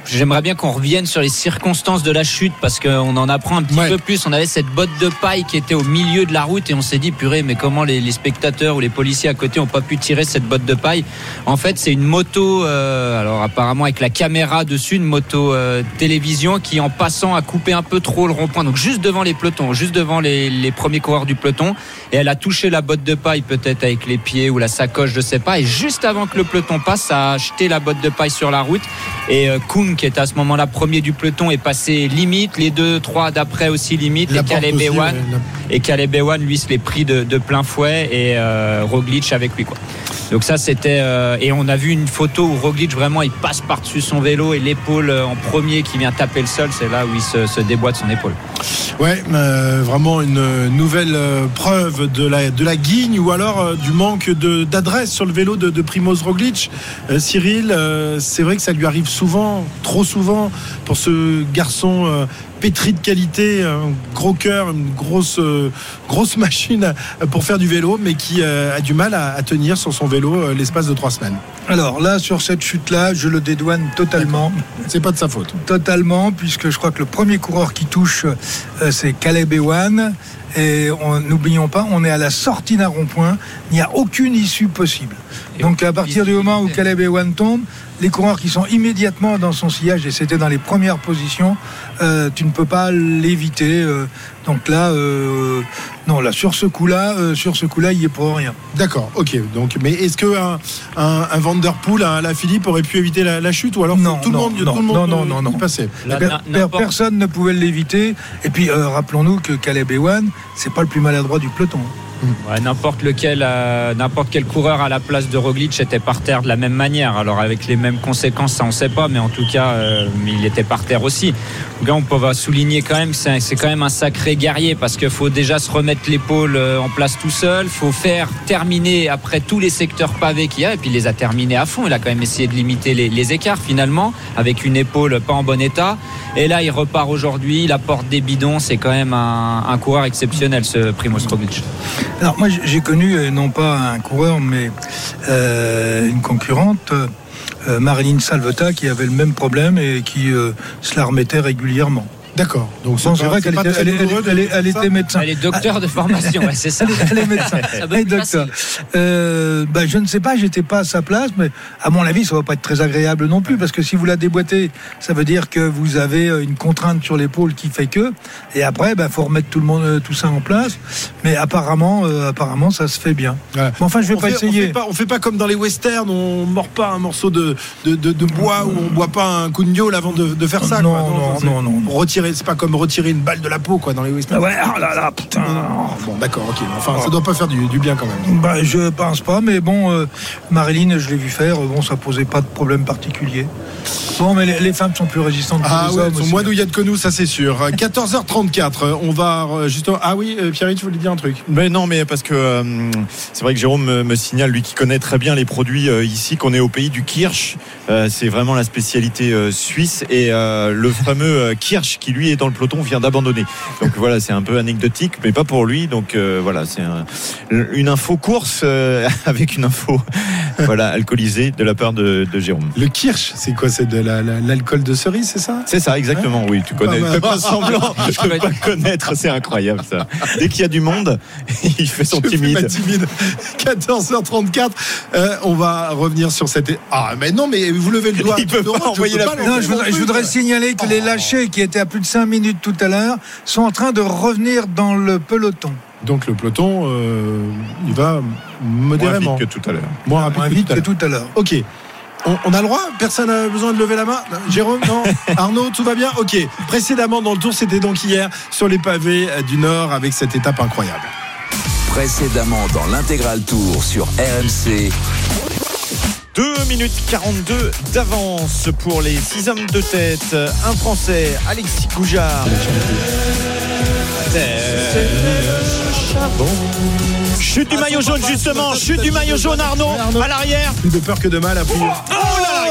j'aimerais bien qu'on revienne sur les circonstances de la chute parce qu'on en apprend un petit Ouais. peu plus. On avait cette botte de paille qui était au milieu de la route et on s'est dit purée, mais comment les, les spectateurs ou les policiers à côté ont pas pu tirer cette botte de paille? En fait, c'est une moto. euh, alors apparemment avec la caméra dessus, une moto euh, télévision qui en passant a coupé un peu trop le rond-point. Donc juste devant les pelotons, juste devant les, les premiers coureurs du peloton et elle a touché la botte de paille peut-être avec les pieds ou la sacoche je sais pas. Et juste avant que le peloton passe ça a jeté la botte de paille sur la route. Et euh, Kuhn qui était à ce moment-là premier du peloton est passé limite. Les deux trois d'après aussi limite. Et La ouais, la- et Caleb Ewan lui se l'est pris de, de plein fouet. Et euh, Roglic avec lui quoi. Donc ça c'était euh, et on a vu une photo où Roglic vraiment il passe par-dessus son vélo et l'épaule en premier qui vient taper le sol. C'est là où il se, se déboîte son épaule. Ouais, euh, vraiment une nouvelle preuve de la, de la guigne ou alors euh, du manque de- d'adresse sur le vélo de, de Primoz Roglic. Euh, Cyril, euh, c'est vrai que ça lui arrive souvent, trop souvent, pour ce garçon euh, pétri de qualité, un gros cœur, une grosse, grosse machine pour faire du vélo, mais qui a du mal à, à tenir sur son vélo l'espace de trois semaines. Alors là, sur cette chute-là, je le dédouane totalement. C'est pas de sa faute. Totalement, puisque je crois que le premier coureur qui touche, c'est Caleb Ewan. Et on- n'oublions pas, on est à la sortie d'un rond-point. Il n'y a aucune issue possible. Donc à partir du moment où Caleb Ewan tombe, les coureurs qui sont immédiatement dans son sillage, et c'était dans les premières positions, euh, tu ne peux pas l'éviter. euh. donc là, euh, non, là sur ce coup-là, euh, sur ce coup-là, il est pour rien. D'accord, ok. Donc, mais est-ce que un, un, un Vanderpool, un La Philippe aurait pu éviter la, la chute ou alors Non, tout le non, monde, non, tout le monde non, non, euh, non, passait Là, Per- n'importe- personne ne pouvait l'éviter. Et puis euh, rappelons-nous que Caleb Ewan, c'est pas le plus maladroit du peloton. Ouais, n'importe lequel, euh, n'importe quel coureur à la place de Roglic était par terre de la même manière. Alors avec les mêmes conséquences, ça on sait pas, mais en tout cas, euh, il était par terre aussi. Cas, on peut souligner quand même, c'est c'est quand même un sacré guerrier parce qu'il faut déjà se remettre l'épaule euh, en place tout seul. faut faire terminer après tous les secteurs pavés qu'il y a et puis il les a terminés à fond. Il a quand même essayé de limiter les, les écarts finalement avec une épaule pas en bon état. Et là, il repart aujourd'hui, il apporte des bidons. C'est quand même un, un coureur exceptionnel, ce Primoz Roglic. Alors moi j'ai- connu euh, non pas un coureur mais euh, une concurrente, euh, Marilyn Salvetta, qui avait le même problème et qui se la remettait régulièrement. D'accord. Donc c'est vrai qu'elle était, elle, elle elle médecin. Elle est docteur de formation, ouais, c'est ça. Elle est médecin. Elle est docteur. Euh, bah, je ne sais pas, j'étais pas à sa place, mais à mon avis, ça va pas être très agréable non plus, parce que si vous la déboîtez, ça veut dire que vous avez euh, une contrainte sur l'épaule qui fait que, et après, bah, faut remettre tout le monde, euh, tout ça en place. Mais apparemment, euh, apparemment, ça se fait bien. Ouais. Mais enfin, je vais on pas fait, essayer. On fait pas, on fait pas comme dans les westerns, on mord pas un morceau de, de, de, de bois ou on boit pas un coup de gnôle avant de, de faire ça. Non, quoi. non, c'est- non, non. Retirer, c'est pas comme retirer une balle de la peau quoi dans les westerns. Ah ouais, oh là là, putain. Non, non, non. Bon, d'accord, ok. Enfin, ça doit pas faire du, du bien quand même. Bah, je pense pas, mais bon, euh, Marilyn, je l'ai vu faire, euh, bon, ça posait pas de problème particulier. Bon, mais les, les femmes sont plus résistantes que Ah les ouais, hommes. elles sont moins douillettes que nous, ça c'est sûr. Euh, 14h34, euh, on va euh, justement. Ah oui, euh, Pierre, tu voulais dire un truc Mais non, mais parce que euh, c'est vrai que Jérôme me, me signale, lui qui connaît très bien les produits euh, ici, qu'on est au pays du Kirsch. Euh, c'est vraiment la spécialité euh, suisse. Et euh, le fameux Kirsch, qui lui est dans le peloton, vient d'abandonner. Donc voilà, c'est un peu anecdotique, mais pas pour lui. Donc euh, voilà, c'est un- une info course euh, avec une info voilà, alcoolisée de la part de, de Jérôme. Le kirsch, c'est quoi? C'est de la- la- l'alcool de cerise, c'est ça? C'est ça, exactement, oui. Tu connais. Pas pas semblant de pas connaître, c'est incroyable ça. Dès qu'il y a du monde, il fait son Je fais ma timide. timide. 14h34, euh, on va revenir sur cette. Ah, mais non, mais vous levez le doigt. Il peut Non, pas je envoyer peux la Non, je voudrais, je voudrais signaler que les lâchés qui étaient à plus de 5 minutes tout à l'heure sont en train de revenir dans le peloton. Donc le peloton, euh, il va Moins modérément. vite que tout à l'heure. Moins rapide Moins que vite tout à que l'heure. tout à l'heure. Ok. On, on a le droit? Personne n'a besoin de lever la main? Jérôme, non Arnaud, tout va bien? Ok. Précédemment dans le tour, c'était donc hier sur les pavés euh, du Nord avec cette étape incroyable. Précédemment dans l'intégral tour sur RMC. 2 minutes 42 d'avance pour les 6 hommes de tête. Un Français, Alexis Goujard. Chute du maillot jaune justement, chute du maillot jaune Arnaud à l'arrière. Plus de peur que de mal à il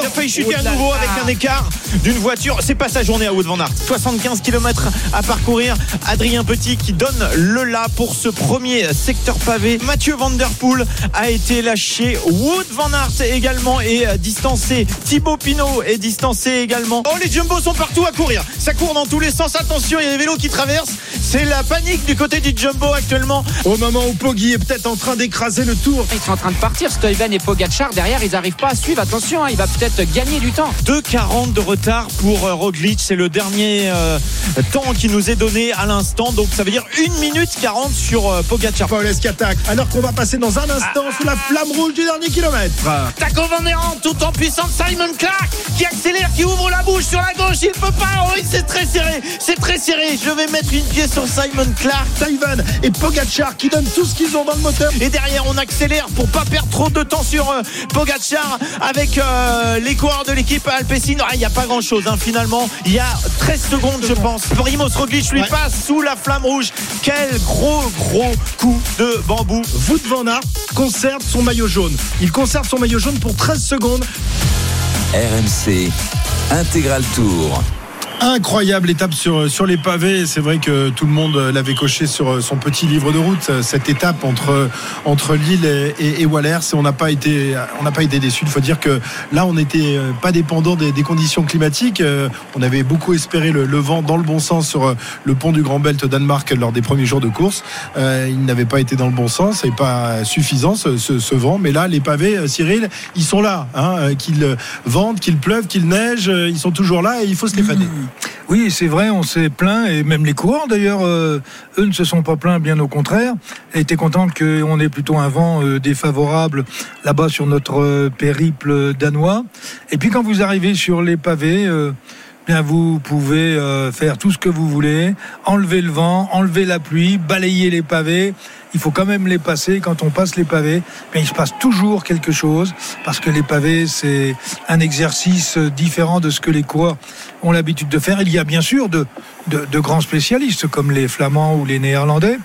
a failli chuter à nouveau avec un écart d'une voiture. C'est pas sa journée à Wout van Aert. 75 km à parcourir. Adrien Petit qui donne le là pour ce premier secteur pavé. Mathieu Van Der Poel a été lâché. Wout van Aert également est euh, distancé. Thibaut Pinot est distancé également. Oh, les Jumbo sont partout à courir. Ça court dans tous les sens. Attention, il y a des vélos qui traversent. C'est la panique du côté du Jumbo actuellement. Au moment où Poggi est peut-être en train d'écraser le tour. Ils sont en train de partir, Stuyven et Pogacar. Derrière, ils n'arrivent pas à suivre. Attention, hein, il va peut-être gagner du temps. 2,40 de retard pour euh, Roglic. C'est le dernier euh, temps qui nous est donné à l'instant. Donc ça veut dire 1 minute 40 sur euh, Pogacar. Paul qui attaque. Alors qu'on va passer dans un instant sous la flamme rouge du dernier kilomètre. Taco Van tout en puissance. Simon Clark qui accélère, qui ouvre la bouche sur la gauche. Il peut pas. Oh, c'est très serré. C'est très serré. Je vais mettre une pièce sur Simon Clark. Taïvan et Pogacar qui donnent tout ce qu'ils ont dans le moteur. Et derrière, on accélère pour pas perdre trop de temps sur euh, Pogacar avec euh, les coureurs de l'équipe Alpecin. Il n'y a pas grand chose finalement. Il y a 13 secondes, je pense. Primoz Roglic lui Ouais. passe sous la flamme rouge. Quel gros, gros coup de bambou. Wout van Aert conserve son maillot jaune. Il conserve son maillot jaune pour 13 secondes. RMC. Intégral tour. Incroyable étape sur, sur les pavés. C'est vrai que tout le monde l'avait coché sur son petit livre de route. Cette étape entre, entre Lille et, Wallers. On n'a pas été, on n'a pas été déçus. Il faut dire que là, on n'était pas dépendant des, conditions climatiques. Euh, On avait beaucoup espéré le, vent dans le bon sens sur le pont du Grand Belt Danemark lors des premiers jours de course. Euh, il n'avait pas été dans le bon sens et pas suffisant ce, ce, ce vent. Mais là, les pavés, euh, Cyril, ils sont là. Hein, euh, qu'ils ventent, qu'il pleuve, qu'il neige, euh, ils sont toujours là et il faut se les fader. Oui, c'est vrai, on s'est plaint, et même les coureurs d'ailleurs, euh, eux ne se sont pas plaints, bien au contraire, étaient contents qu'on ait plutôt un vent euh, défavorable là-bas sur notre euh, périple danois. Et puis quand vous arrivez sur les pavés, bien vous pouvez faire tout ce que vous voulez, enlever le vent, enlever la pluie, balayer les pavés. Il faut quand même les passer. Quand on passe les pavés, bien, il se passe toujours quelque chose parce que les pavés c'est un exercice différent de ce que les coureurs ont l'habitude de faire. Il y a bien sûr de, grands spécialistes comme les Flamands ou les Néerlandais,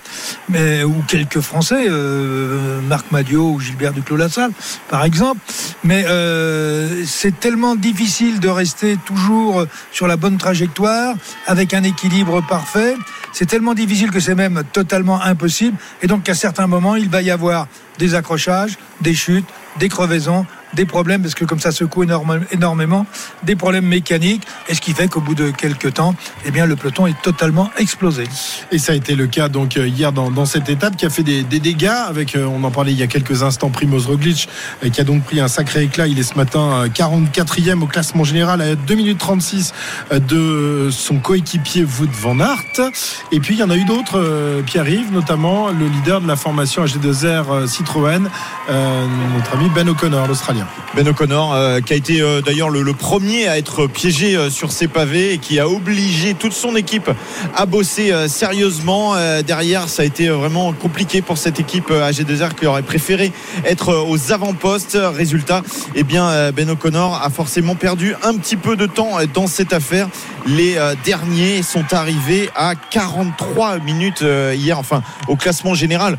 mais ou quelques Français, euh, Marc Madiot ou Gilbert Duclos-Lassalle, par exemple. Mais euh, c'est tellement difficile de rester toujours sur la bonne trajectoire avec un équilibre parfait. C'est tellement difficile que c'est même totalement impossible. Et donc, qu'à certains moments, il va y avoir des accrochages, des chutes, des crevaisons, des problèmes, parce que comme ça secoue énormément, des problèmes mécaniques, et ce qui fait qu'au bout de quelques temps, eh bien, le peloton est totalement explosé. Et ça a été le cas donc euh, hier dans, cette étape qui a fait des, dégâts avec, euh, on en parlait il y a quelques instants, Primoz Roglic euh, qui a donc pris un sacré éclat. Il est ce matin euh, 44e au classement général à 2 minutes 36 euh, de son coéquipier Wout van Aert. Et puis il y en a eu d'autres, euh, Pierre-Yves, notamment le leader de la formation AG2R euh, Citroën, notre ami Ben O'Connor, l'Australien. Ben O'Connor, euh, qui a été euh, d'ailleurs le, premier à être piégé euh, sur ses pavés et qui a obligé toute son équipe à bosser sérieusement. Derrière, ça a été vraiment compliqué pour cette équipe euh, AG2R qui aurait préféré être aux avant-postes. Résultat, eh bien, Ben O'Connor a forcément perdu un petit peu de temps dans cette affaire. Les derniers sont arrivés à 43 minutes hier, enfin au classement général.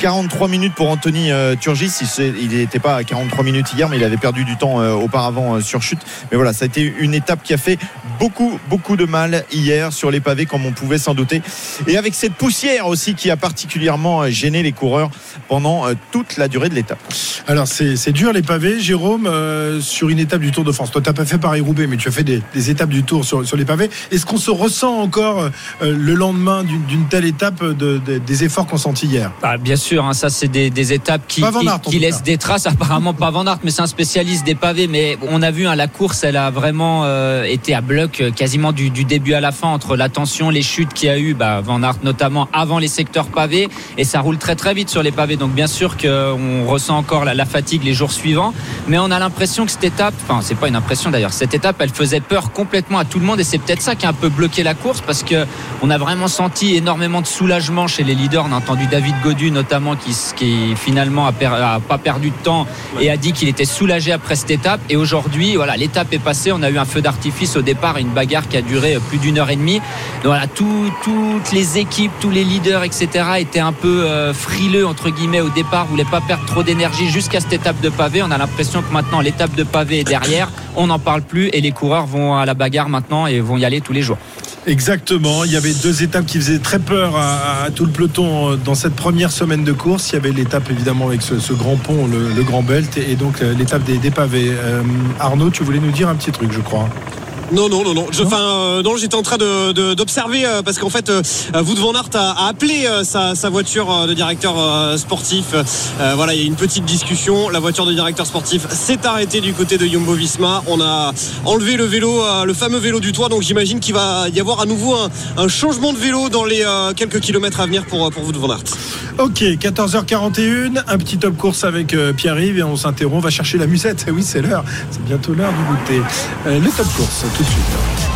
43 minutes pour Anthony euh, Turgis. Il n'était pas à 43 minutes hier, mais il avait perdu du temps euh, auparavant euh, sur chute. Mais voilà, ça a été une étape qui a fait beaucoup, beaucoup de mal hier sur les pavés, comme on pouvait s'en douter. Et avec cette poussière aussi qui a particulièrement gêné les coureurs pendant toute la durée de l'étape. Alors c'est dur les pavés, Jérôme, euh, sur une étape du Tour de France. Toi, t'as pas fait Paris-Roubaix, mais tu as fait des, des étapes du Tour sur, sur les pavés. Est-ce qu'on se ressent encore euh, le lendemain d'une d'une telle étape de- de- des efforts consentis hier? Ah, bien sûr, hein, ça c'est des, des étapes qui, qui- qui laissent des traces. Apparemment pas Van Aert, mais c'est un spécialiste des pavés. Mais on a vu hein, la course, elle a vraiment euh, été à bloc euh, quasiment du, du début à la fin entre la tension, les chutes qu'il y a eu, bah, Van Aert notamment avant les secteurs pavés, et ça roule très très vite sur les pavés. Donc bien sûr qu'on ressent encore la, la fatigue les jours suivants, mais on a l'impression que cette étape, enfin c'est pas une impression d'ailleurs, cette étape elle faisait peur complètement à tout le monde et c'est peut-être ça qui a un peu bloqué la course parce que on a vraiment senti énormément de soulagement chez les leaders. On a entendu David Godu notamment qui, qui finalement a, pas perdu de temps et a dit qu'il était soulagé après cette étape. Et aujourd'hui, voilà, l'étape est passée. On a eu un feu d'artifice au départ, une bagarre qui a duré plus d'une heure et demie. Donc toutes les équipes, tous les leaders, etc. étaient un peu euh, frileux au départ, voulaient pas perdre trop d'énergie jusqu'à cette étape de pavé. On a l'impression que maintenant l'étape de pavé est derrière. On n'en parle plus et les coureurs vont à la bagarre maintenant et vont y aller tous les jours. Exactement. Il y avait deux étapes qui faisaient très peur à, tout le peloton euh, dans cette première semaine de course. Il y avait l'étape évidemment avec ce, grand pont, le, grand belt, et donc euh, l'étape des, des pavés. Euh, Arnaud, tu voulais nous dire un petit truc, je crois. Non, non, non, non. Je, enfin, euh, non, j'étais en train de, de- d'observer euh, parce qu'en fait, euh, Wout van Aert a, a appelé euh, sa, sa voiture euh, de directeur euh, sportif. Euh, voilà, il y a eu une petite discussion. La voiture de directeur sportif s'est arrêtée du côté de Jumbo Visma. On a enlevé le vélo, euh, le fameux vélo du toit. Donc j'imagine qu'il va y avoir à nouveau un, un changement de vélo dans les euh, quelques kilomètres à venir pour, pour Wout van Aert. Ok, 14h41, un petit top course avec euh, Pierre-Yves et on s'interrompt, on va chercher la musette. Oui, c'est l'heure, c'est bientôt l'heure du goûter. Euh, le top course, tout de suite.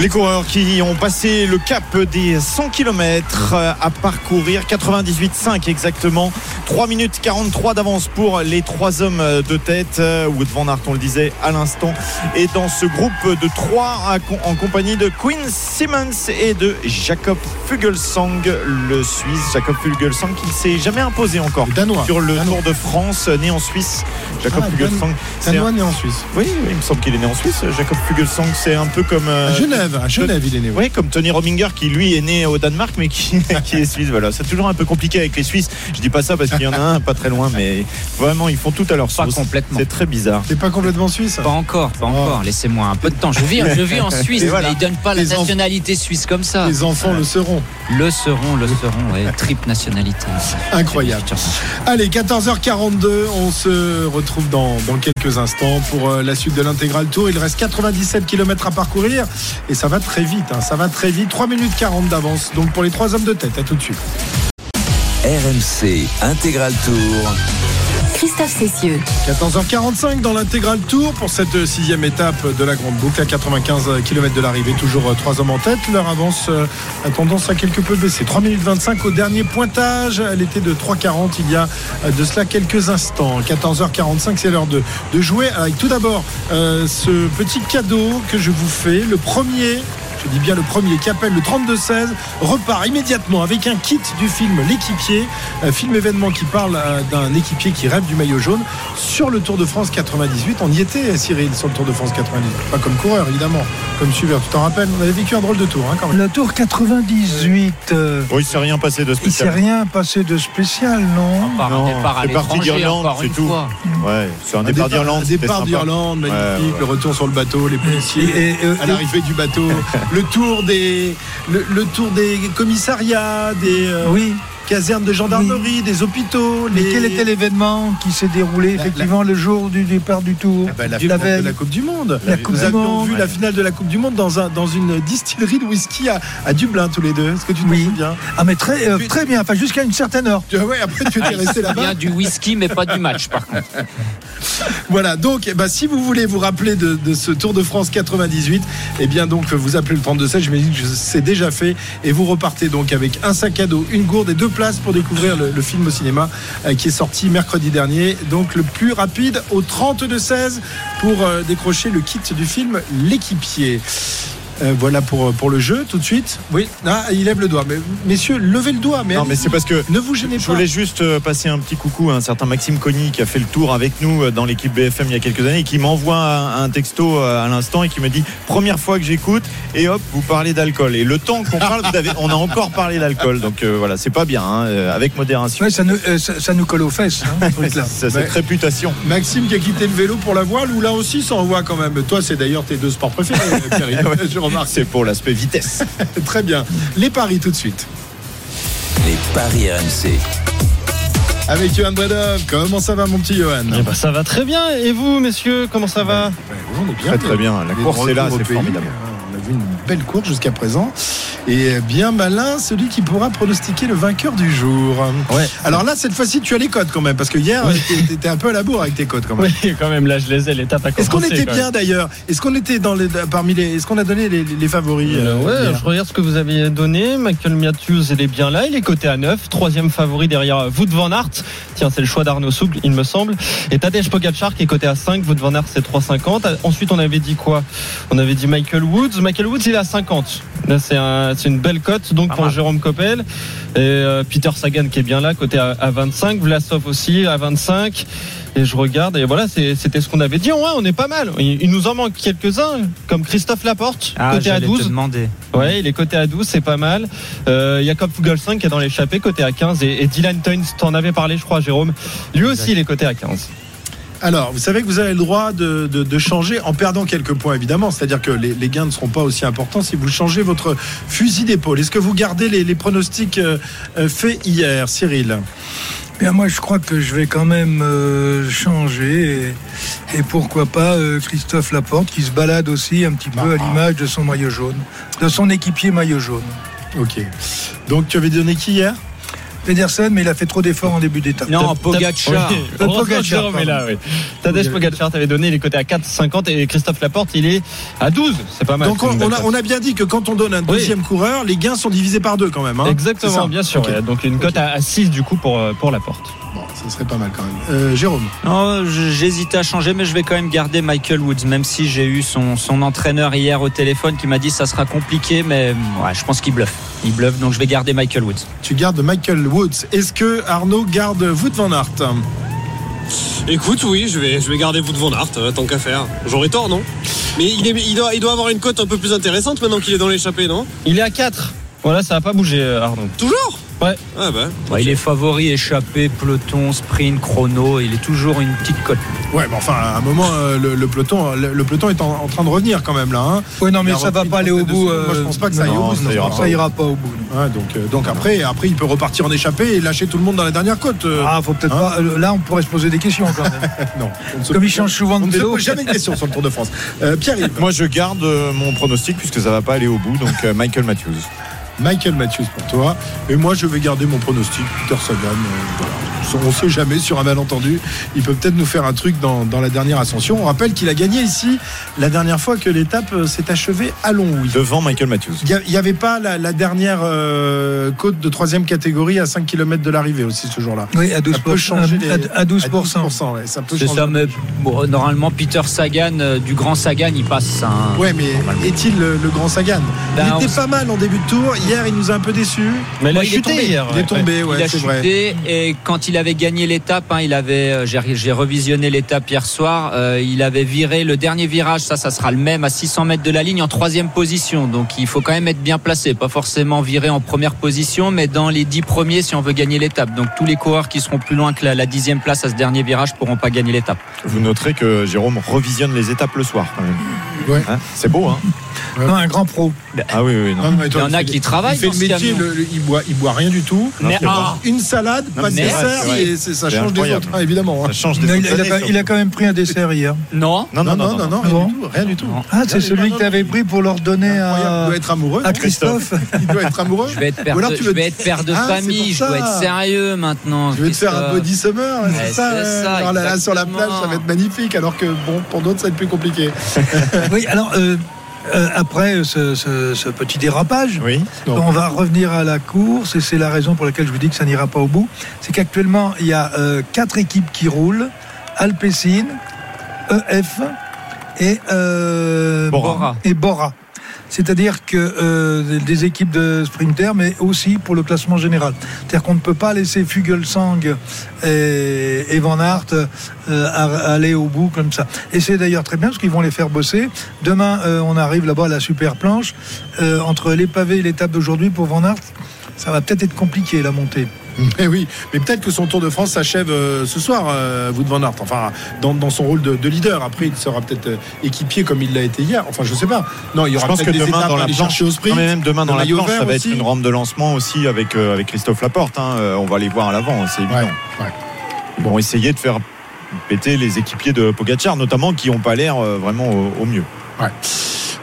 Les coureurs qui ont passé le cap des 100 km à parcourir, 98,5 exactement, 3 minutes 43 d'avance pour les trois hommes de tête. Wood Van Aert, on le disait à l'instant, est dans ce groupe de trois en compagnie de Quinn Simmons et de Jacob Fugelsang, le Suisse. Jacob Fugelsang qui ne s'est jamais imposé encore Danois. sur le Danois. Tour de France, né en Suisse. Jacob Ah, Fugelsang, c'est Danois un- né en Suisse. oui, il me semble qu'il est né en Suisse. Jacob Fugelsang, c'est un peu comme euh, Genève, à Genève, il est né. oui. oui, comme Tony Rominger qui lui est né au Danemark mais qui, qui est suisse. Voilà, c'est toujours un peu compliqué avec les Suisses. Je dis pas ça parce qu'il y en a un pas très loin, mais vraiment ils font tout à leur Pas sauce. complètement. C'est très bizarre. T'es pas complètement suisse Pas encore, pas encore. Laissez-moi un peu de temps. Je vis, je vis en Suisse, voilà. mais ils donnent pas la Les nationalité suisse comme ça. Les enfants le seront. Le seront, le seront, ouais. triple nationalité. Incroyable. Allez, 14h42, on se retrouve dans, dans quelques instants pour euh, la suite de l'intégral tour. Il reste 97 km à parcourir et ça va très vite. hein, ça va très vite. 3 minutes 40 d'avance. Donc pour les trois hommes de tête, à tout de suite. RMC Intégral Tour. Christophe Cessieux. 14h45 dans l'intégral tour pour cette sixième étape de la grande boucle à 95 km de l'arrivée. Toujours euh, trois hommes en tête. Leur avance euh, a tendance à quelque peu baisser. 3 minutes 25 au dernier pointage. Elle était de 3,40 il y a euh, de cela quelques instants. 14h45, c'est l'heure de, de jouer avec tout d'abord euh, ce petit cadeau que je vous fais. Le premier je dis bien le premier, qui appelle le 32-16, repart immédiatement avec un kit du film L'équipier, un film événement qui parle euh, d'un équipier qui rêve du maillot jaune sur le Tour de France 98. On y était, Cyril, sur le Tour de France 98. Pas comme coureur, évidemment, comme suiveur. Tu t'en rappelles On avait vécu un drôle de tour, hein, quand même. Le tour 98. euh, Oui, il s'est rien passé de il s'est spécial. rien passé de spécial, non Par Non, un départ à c'est parti d'Irlande, c'est tout. Ouais, c'est un Un départ d'Irlande. départ d'Irlande, magnifique. Ouais, ouais. Le retour sur le bateau, les policiers. Et- et, à l'arrivée du bateau, le tour des, commissariats, des euh, Oui. Casernes de gendarmerie, des hôpitaux. Mais les- quel était l'événement qui s'est déroulé La- effectivement le jour du départ du tour Ah ben, la La finale de veille. la Coupe du Monde. La Coupe Nous du avions vu la finale de la Coupe du Monde dans, un, dans une distillerie de whisky à, à Dublin tous les deux. Est-ce que tu t'en Oui. souviens Ah mais très, euh, très bien, enfin jusqu'à une certaine heure. Tu- Ouais, après tu étais resté là-bas. Bien du whisky, mais pas du match, par contre. Voilà, donc eh ben, si vous voulez vous rappeler de, de ce Tour de France 98, eh bien donc vous appelez le 32 je me dis que c'est déjà fait et vous repartez donc avec un sac à dos, une gourde et deux pour découvrir le, film au cinéma euh, qui est sorti mercredi dernier. Donc le plus rapide au 32 16 pour euh, décrocher le kit du film L'équipier. Euh, voilà pour, pour le jeu tout de suite. Oui, ah, il lève le doigt. Mais, messieurs, levez le doigt. Mais Non, mais c'est parce que ne vous gênez Je pas. voulais juste euh, passer un petit coucou à un certain Maxime Cogny qui a fait le tour avec nous euh, dans l'équipe BFM il y a quelques années et qui m'envoie un, un texto euh, à l'instant et qui me dit première fois que j'écoute et hop vous parlez d'alcool et le temps qu'on parle vous avez, on a encore parlé d'alcool donc euh, voilà c'est pas bien hein, euh, avec modération Ouais, ça, nous, euh, ça, ça nous colle aux fesses. hein. Ça, cette réputation Maxime qui a quitté le vélo pour la voile, ou là aussi ça envoie quand même. Toi, c'est d'ailleurs tes deux sports préférés. Je remarque. c'est pour l'aspect vitesse Très bien. Les paris tout de suite. Les paris RMC. Avec Johan Bredov. Comment ça va, mon petit Johan Eh ben, ça va très bien. Et vous, messieurs, comment ça va Ouais, On est bien. très très bien la On est course est là c'est formidable On a vu une belle course jusqu'à présent. Et bien malin, celui qui pourra pronostiquer le vainqueur du jour. Ouais. Alors là, cette fois-ci, tu as les codes quand même, parce que hier, Oui. tu étais un peu à la bourre avec tes codes quand même. Oui, quand même, là, je les ai, l'étape a commencé. Est-ce qu'on était bien d'ailleurs? Est-ce qu'on était dans les, parmi les. Est-ce qu'on a donné les, les favoris Euh, euh, ouais, je regarde ce que vous aviez donné. Michael Matthews, il est bien là. Il est coté à 9. Troisième favori derrière Wout van Aert. Tiens, c'est le choix d'Arnaud Souk, il me semble. Et Tadej Pogacar qui est coté à 5. Wout van Aert, c'est 3,50. Ensuite, on avait dit quoi? On avait dit Michael Woods. Michael Woods, il est à 50. Là, c'est un, c'est une belle cote. Donc, pour. Jérôme Coppel. Et euh, Peter Sagan qui est bien là, coté à, à 25. Vlasov aussi à 25. Et je regarde, et voilà, c'était ce qu'on avait dit. Ouais, on est pas mal. Il, il nous en manque quelques-uns, comme Christophe Laporte, Ah, coté à j'allais te 12. demander. Ouais, il est coté à 12, c'est pas mal. Euh, Jacob qui est dans l'échappée, coté à 15. Et, et Dylan Toynes, t'en avais parlé, je crois, Jérôme. Lui aussi, il est coté à 15. Alors, vous savez que vous avez le droit de, de- de changer en perdant quelques points, évidemment. C'est-à-dire que les, les gains ne seront pas aussi importants si vous changez votre fusil d'épaule. Est-ce que vous gardez les, les pronostics euh, euh, faits hier, Cyril? Bien, moi, je crois que je vais quand même euh, changer. Et, et pourquoi pas euh, Christophe Laporte qui se balade aussi un petit peu à l'image de son maillot jaune, de son équipier maillot jaune. Ok. Donc, tu avais donné qui hier? Pedersen, mais il a fait trop d'efforts en début d'étape. Non, Pogacar. Pogacar, est là, oui. Tadej Pogacar, t'avais donné, il est coté à 4,50 et Christophe Laporte, il est à 12. C'est pas mal. Donc, on, a, cote. on a bien dit que quand on donne un Oui. deuxième coureur, les gains sont divisés par deux quand même. hein. Exactement, bien sûr. Donc une cote à, à 6 du coup pour, euh, pour Laporte. Ça serait pas mal quand même. Euh, Jérôme Non, je- j'hésitais à changer, mais je vais quand même garder Michael Woods, même si j'ai eu son, son entraîneur hier au téléphone qui m'a dit ça sera compliqué, mais ouais, je pense qu'il bluffe. Il bluffe, donc je vais garder Michael Woods. tu gardes Michael Woods. Est-ce que Arnaud garde Wout van Aert Écoute, oui, je vais, je vais garder Wout van Aert, euh, tant qu'à faire. J'aurais tort, non? Mais il, est- il, doit, il doit avoir une cote un peu plus intéressante maintenant qu'il est dans l'échappée, non? Il est à 4. Voilà, ça n'a pas bougé, euh, Arnaud. Toujours? Ouais. Ah bah. Ouais, Il est favori, échappé, peloton, sprint, chrono, il est toujours une petite cote. Ouais, mais enfin, à un moment, euh, le, le peloton, le, le peloton est en, en train de revenir quand même là. hein. Oui, non, mais ça va pas aller au bout. Moi, je pense pas que ça aille non, au bout, non, ça ira ça pas. ira pas au bout. Ouais, donc, euh, donc après, après, il peut repartir en échappée et lâcher tout le monde dans la dernière côte. euh. Ah, faut peut-être Hein pas. euh, Là, on pourrait se poser des questions quand même. non. On ne se Comme il change souvent on de ne se vélo. pose jamais de questions sur le Tour de France. Euh, Pierre-Yves. moi je garde euh, mon pronostic puisque ça va pas aller au bout donc euh, Michael Matthews Michael Matthews pour toi. Et moi, je vais garder mon pronostic. Peter Sagan. euh, voilà. On ne sait jamais sur un malentendu. Il peut peut-être nous faire un truc dans, dans la dernière ascension. On rappelle qu'il a gagné ici la dernière fois que l'étape euh, s'est achevée à Longwy. Devant Michael Matthews. Il n'y avait pas la, la dernière euh, côte de troisième catégorie à 5 km de l'arrivée aussi ce jour-là. Oui, à 12%. Ça peut changer les- à, à 12%. À 12%, ouais, ça peut C'est changer. ça, mais bon, normalement, Peter Sagan, euh, du grand Sagan, il passe. hein. Ouais, mais est-il le, le grand Sagan? Ben, Il était pas mal en début de tour. Hier, il nous a un peu déçus. Mais Ouais, il est tombé. hier. Il est tombé, ouais, c'est vrai. et quand il avait gagné l'étape, hein, il avait, euh, j'ai j'ai revisionné l'étape hier soir, euh, il avait viré le dernier virage, ça, ça sera le même à 600 mètres de la ligne en troisième position. Donc il faut quand même être bien placé, pas forcément viré en première position, mais dans les dix premiers si on veut gagner l'étape. Donc tous les coureurs qui seront plus loin que la, la dixième place à ce dernier virage pourront pas gagner l'étape. Vous noterez que Jérôme revisionne les étapes le soir quand même. Ouais. Hein c'est beau, hein Non, un grand pro. Ah oui, oui, non. Non, mais toi, Il y en a qui travaillent Il fait dans le ce métier, camion. le- le- il boit, il boit rien du tout. Non, Mais c'est vrai. ah, Une salade, Non, pas de mais- dessert, Ouais, et c'est- ça C'est change des incroyable. autres, hein, évidemment. hein. Ça change des Non, il, autres il a, années, pas- il a quand même pris un dessert hier. non. Non, non, non, non, non. rien non. du tout, rien du tout. Ah, c'est celui que tu avais pris pour leur donner Incroyable, à, Il doit être amoureux. à Christophe. Il doit être amoureux. Je vais être père, Ou alors de, tu je veux- vais être père de Ah, c'est famille, pour je dois être sérieux maintenant. Je vais te faire un Christophe. body summer, ouais, c'est ça. c'est ouais. ça, Alors là, là, sur la plage, exactement. ça va être magnifique, alors que bon, pour d'autres, ça va être plus compliqué. Oui, alors, euh, euh, après ce, ce- ce petit dérapage, Oui. On va revenir à la course et c'est la raison pour laquelle je vous dis que ça n'ira pas au bout. C'est qu'actuellement, il y a euh, quatre équipes qui roulent Alpecin, EF et, euh, Bora. et Bora. C'est-à-dire que euh, des équipes de sprinter, mais aussi pour le classement général. C'est-à-dire qu'on ne peut pas laisser Fugelsang et, Van Aert euh, aller au bout comme ça. Et c'est d'ailleurs très bien parce qu'ils vont les faire bosser. Demain, euh, on arrive là-bas à la super planche. Entre les pavés et l'étape d'aujourd'hui pour Van Aert, ça va peut-être être compliqué la montée. Mais oui, mais peut-être que son Tour de France s'achève euh, ce soir, euh, Wout van Aert. Enfin, dans, dans son rôle de, de leader. Après, il sera peut-être euh, équipier comme il l'a été hier. Enfin, je sais pas. Non, il y Je aura pense que des demain dans la planche, au sprint. non, mais même demain dans la planche, ça va aussi. être une rampe de lancement aussi avec euh, avec Christophe Laporte. hein. On va les voir à l'avant, c'est évident. Ouais, ouais. Ils vont essayer de faire péter les équipiers de Pogacar, notamment qui n'ont pas l'air euh, vraiment au, au mieux.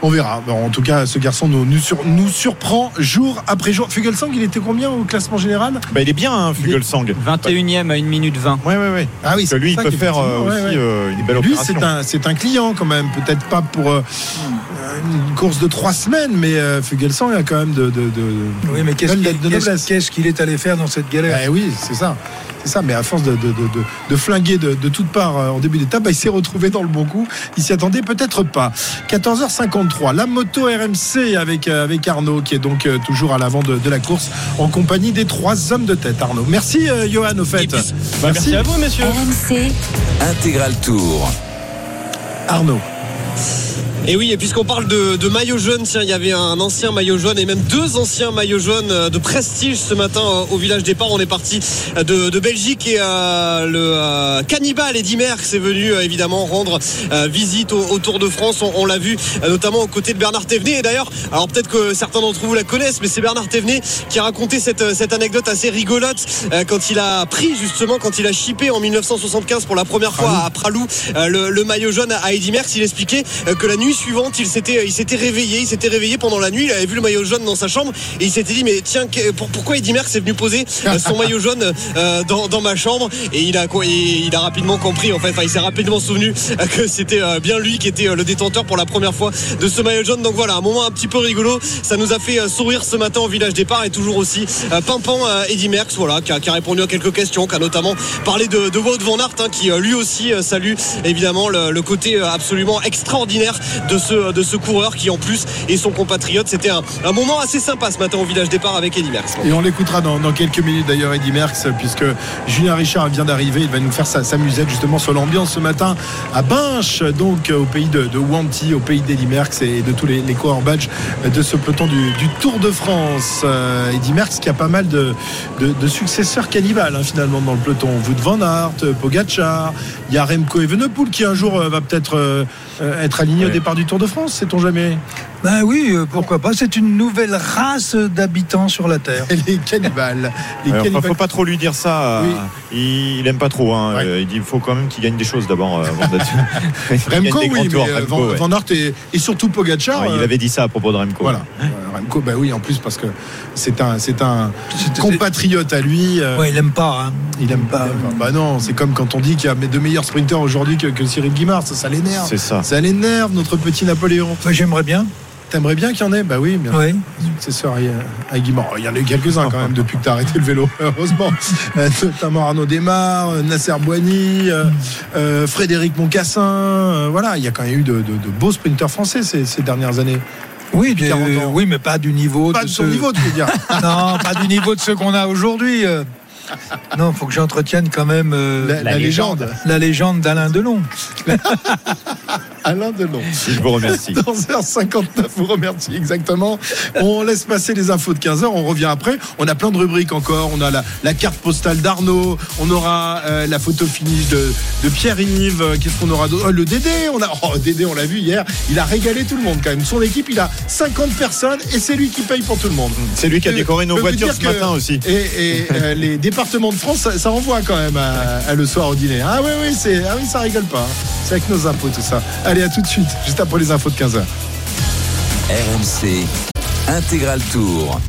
On verra. Bon, en tout cas, ce garçon nous, nous, sur- nous surprend jour après jour. Fugelsang, il était combien au classement général Bah, il est bien, hein, Fugelsang. 21e à 1 minute 20. Ouais, ouais, ouais. Ah oui, Parce que lui, il peut faire euh, aussi ouais, ouais. euh, une belle Lui, opération. c'est un, c'est un client quand même. Peut-être pas pour euh, une course de trois semaines, mais euh, Fugelsang a quand même de. de, de Oui, mais qu'est-ce qu'il qu'il est allé faire dans cette galère? Eh oui, c'est ça. C'est ça, mais à force de, de, de, de- de flinguer de, de toutes parts euh, en début d'étape, bah, il s'est retrouvé dans le bon coup. Il s'y attendait peut-être pas. 14h53, la moto RMC avec, euh, avec Arnaud, qui est donc euh, toujours à l'avant de, de la course, en compagnie des trois hommes de tête. Arnaud. Merci, euh, Johan, au fait. puis- Bah, merci à vous, messieurs. RMC, Intégral Tour. Arnaud. Et oui, et puisqu'on parle de, de maillot jaune, tiens, il y avait un ancien maillot jaune et même deux anciens maillots jaunes euh, de prestige ce matin euh, au village départ. On est parti euh, de, de Belgique et euh, le euh, cannibale Eddy Merckx est venu euh, évidemment rendre euh, visite au, au Tour de France. On, on l'a vu euh, notamment aux côtés de Bernard Thévenet. Et d'ailleurs, alors peut-être que certains d'entre vous la connaissent, mais c'est Bernard Thévenet qui a raconté cette, cette anecdote assez rigolote euh, quand il a pris justement, quand il a chippé en 1975 pour la première fois à Pralou euh, le, le maillot jaune à Eddy Merckx. Il expliquait que la nuit suivante, il s'était, il s'était réveillé, il s'était réveillé pendant la nuit, il avait vu le maillot jaune dans sa chambre et il s'était dit mais tiens pour- pourquoi Eddy Merckx est venu poser euh, son maillot jaune euh, dans, dans ma chambre? Et il a il a rapidement compris en fait, enfin il s'est rapidement souvenu euh, que c'était euh, bien lui qui était euh, le détenteur pour la première fois de ce maillot jaune. Donc voilà, un moment un petit peu rigolo, ça nous a fait euh, sourire ce matin au village départ et toujours aussi euh, pimpant euh, Eddy Merckx voilà qui a, qui a répondu à quelques questions, qui a notamment parlé de, de Wout van Aert hein, qui euh, lui aussi euh, salue évidemment le, le côté euh, absolument extraordinaire de ce, de ce coureur qui en plus est son compatriote. C'était un, moment assez sympa ce matin au village départ avec Eddy Merckx. Et on l'écoutera dans, quelques minutes d'ailleurs, Eddy Merckx, puisque Julien Richard vient d'arriver. Il va nous faire sa, musette justement sur l'ambiance ce matin à Binche, donc euh, au pays de, de Wanty, au pays d'Eddy Merckx et de tous les, les coureurs de ce peloton du, Tour de France. Euh, Eddy Merckx qui a pas mal de, de, de successeurs cannibales hein, finalement dans le peloton. Wout van Aert, Pogacar, il y a Remco Evenepoel qui un jour euh, va peut-être euh, euh, être aligné au départ du Tour de France, sait-on jamais? Ben oui, euh, pourquoi pas. C'est une nouvelle race d'habitants sur la Terre. Les cannibales. Les Ouais, enfin, cannibales. faut pas trop lui dire ça. Oui. Il, il aime pas trop. Hein. Ouais. Euh, Il dit il faut quand même qu'il gagne des choses d'abord. euh, avant d'être- Il gagne Remco, oui, tours, mais Remco, Van, ouais. Van Aert et, et surtout Pogacar. Ouais, il avait dit ça à propos de Remco. Voilà. Remco, bah oui, en plus parce que c'est un, c'est un compatriote à lui. Ouais, il aime pas. hein. Il aime pas. Bah non, c'est comme quand on dit qu'il y a de meilleurs sprinteurs aujourd'hui que, que Cyril Guimard. Ça, ça l'énerve. C'est ça. Ça l'énerve, notre petit Napoléon. Moi, j'aimerais bien. T'aimerais bien qu'il y en ait Bah oui, bien Oui. successeur à, à Guimard. Il y en a eu quelques-uns quand même depuis que tu as arrêté le vélo, heureusement. Euh, notamment Arnaud Desmar, euh, Nasser Boigny, euh, Frédéric Moncassin. euh, voilà, il y a quand même eu de, de- de beaux sprinteurs français ces, ces dernières années. Oui, Depuis des- 40 ans. oui, mais pas du niveau Pas de de son ceux- niveau, tu veux dire. Non, pas du niveau de ceux qu'on a aujourd'hui. Non, faut que j'entretienne quand même euh, La, la légende. la légende d'Alain Delon. Alain Delon. Je vous remercie. Dans 11h59, vous remercie exactement. On laisse passer les infos de 15h, on revient après. On a plein de rubriques encore. On a la, la carte postale d'Arnaud, on aura euh, la photo finish de, de Pierre-Yves. Euh, Qu'est-ce qu'on aura d'autre? Oh, Le Dédé, on a oh, Dédé, on l'a vu hier. Il a régalé tout le monde quand même. Son équipe, il a 50 personnes et c'est lui qui paye pour tout le monde. C'est lui qui a Je décoré nos voitures ce matin aussi. Et, et, euh, les départements de France, ça, ça envoie quand même à- à le soir au dîner. Ah oui, oui, ah oui, ça rigole pas. hein. C'est avec nos impôts tout ça. À tout de suite, juste après les infos de 15h. RMC Intégral Tour.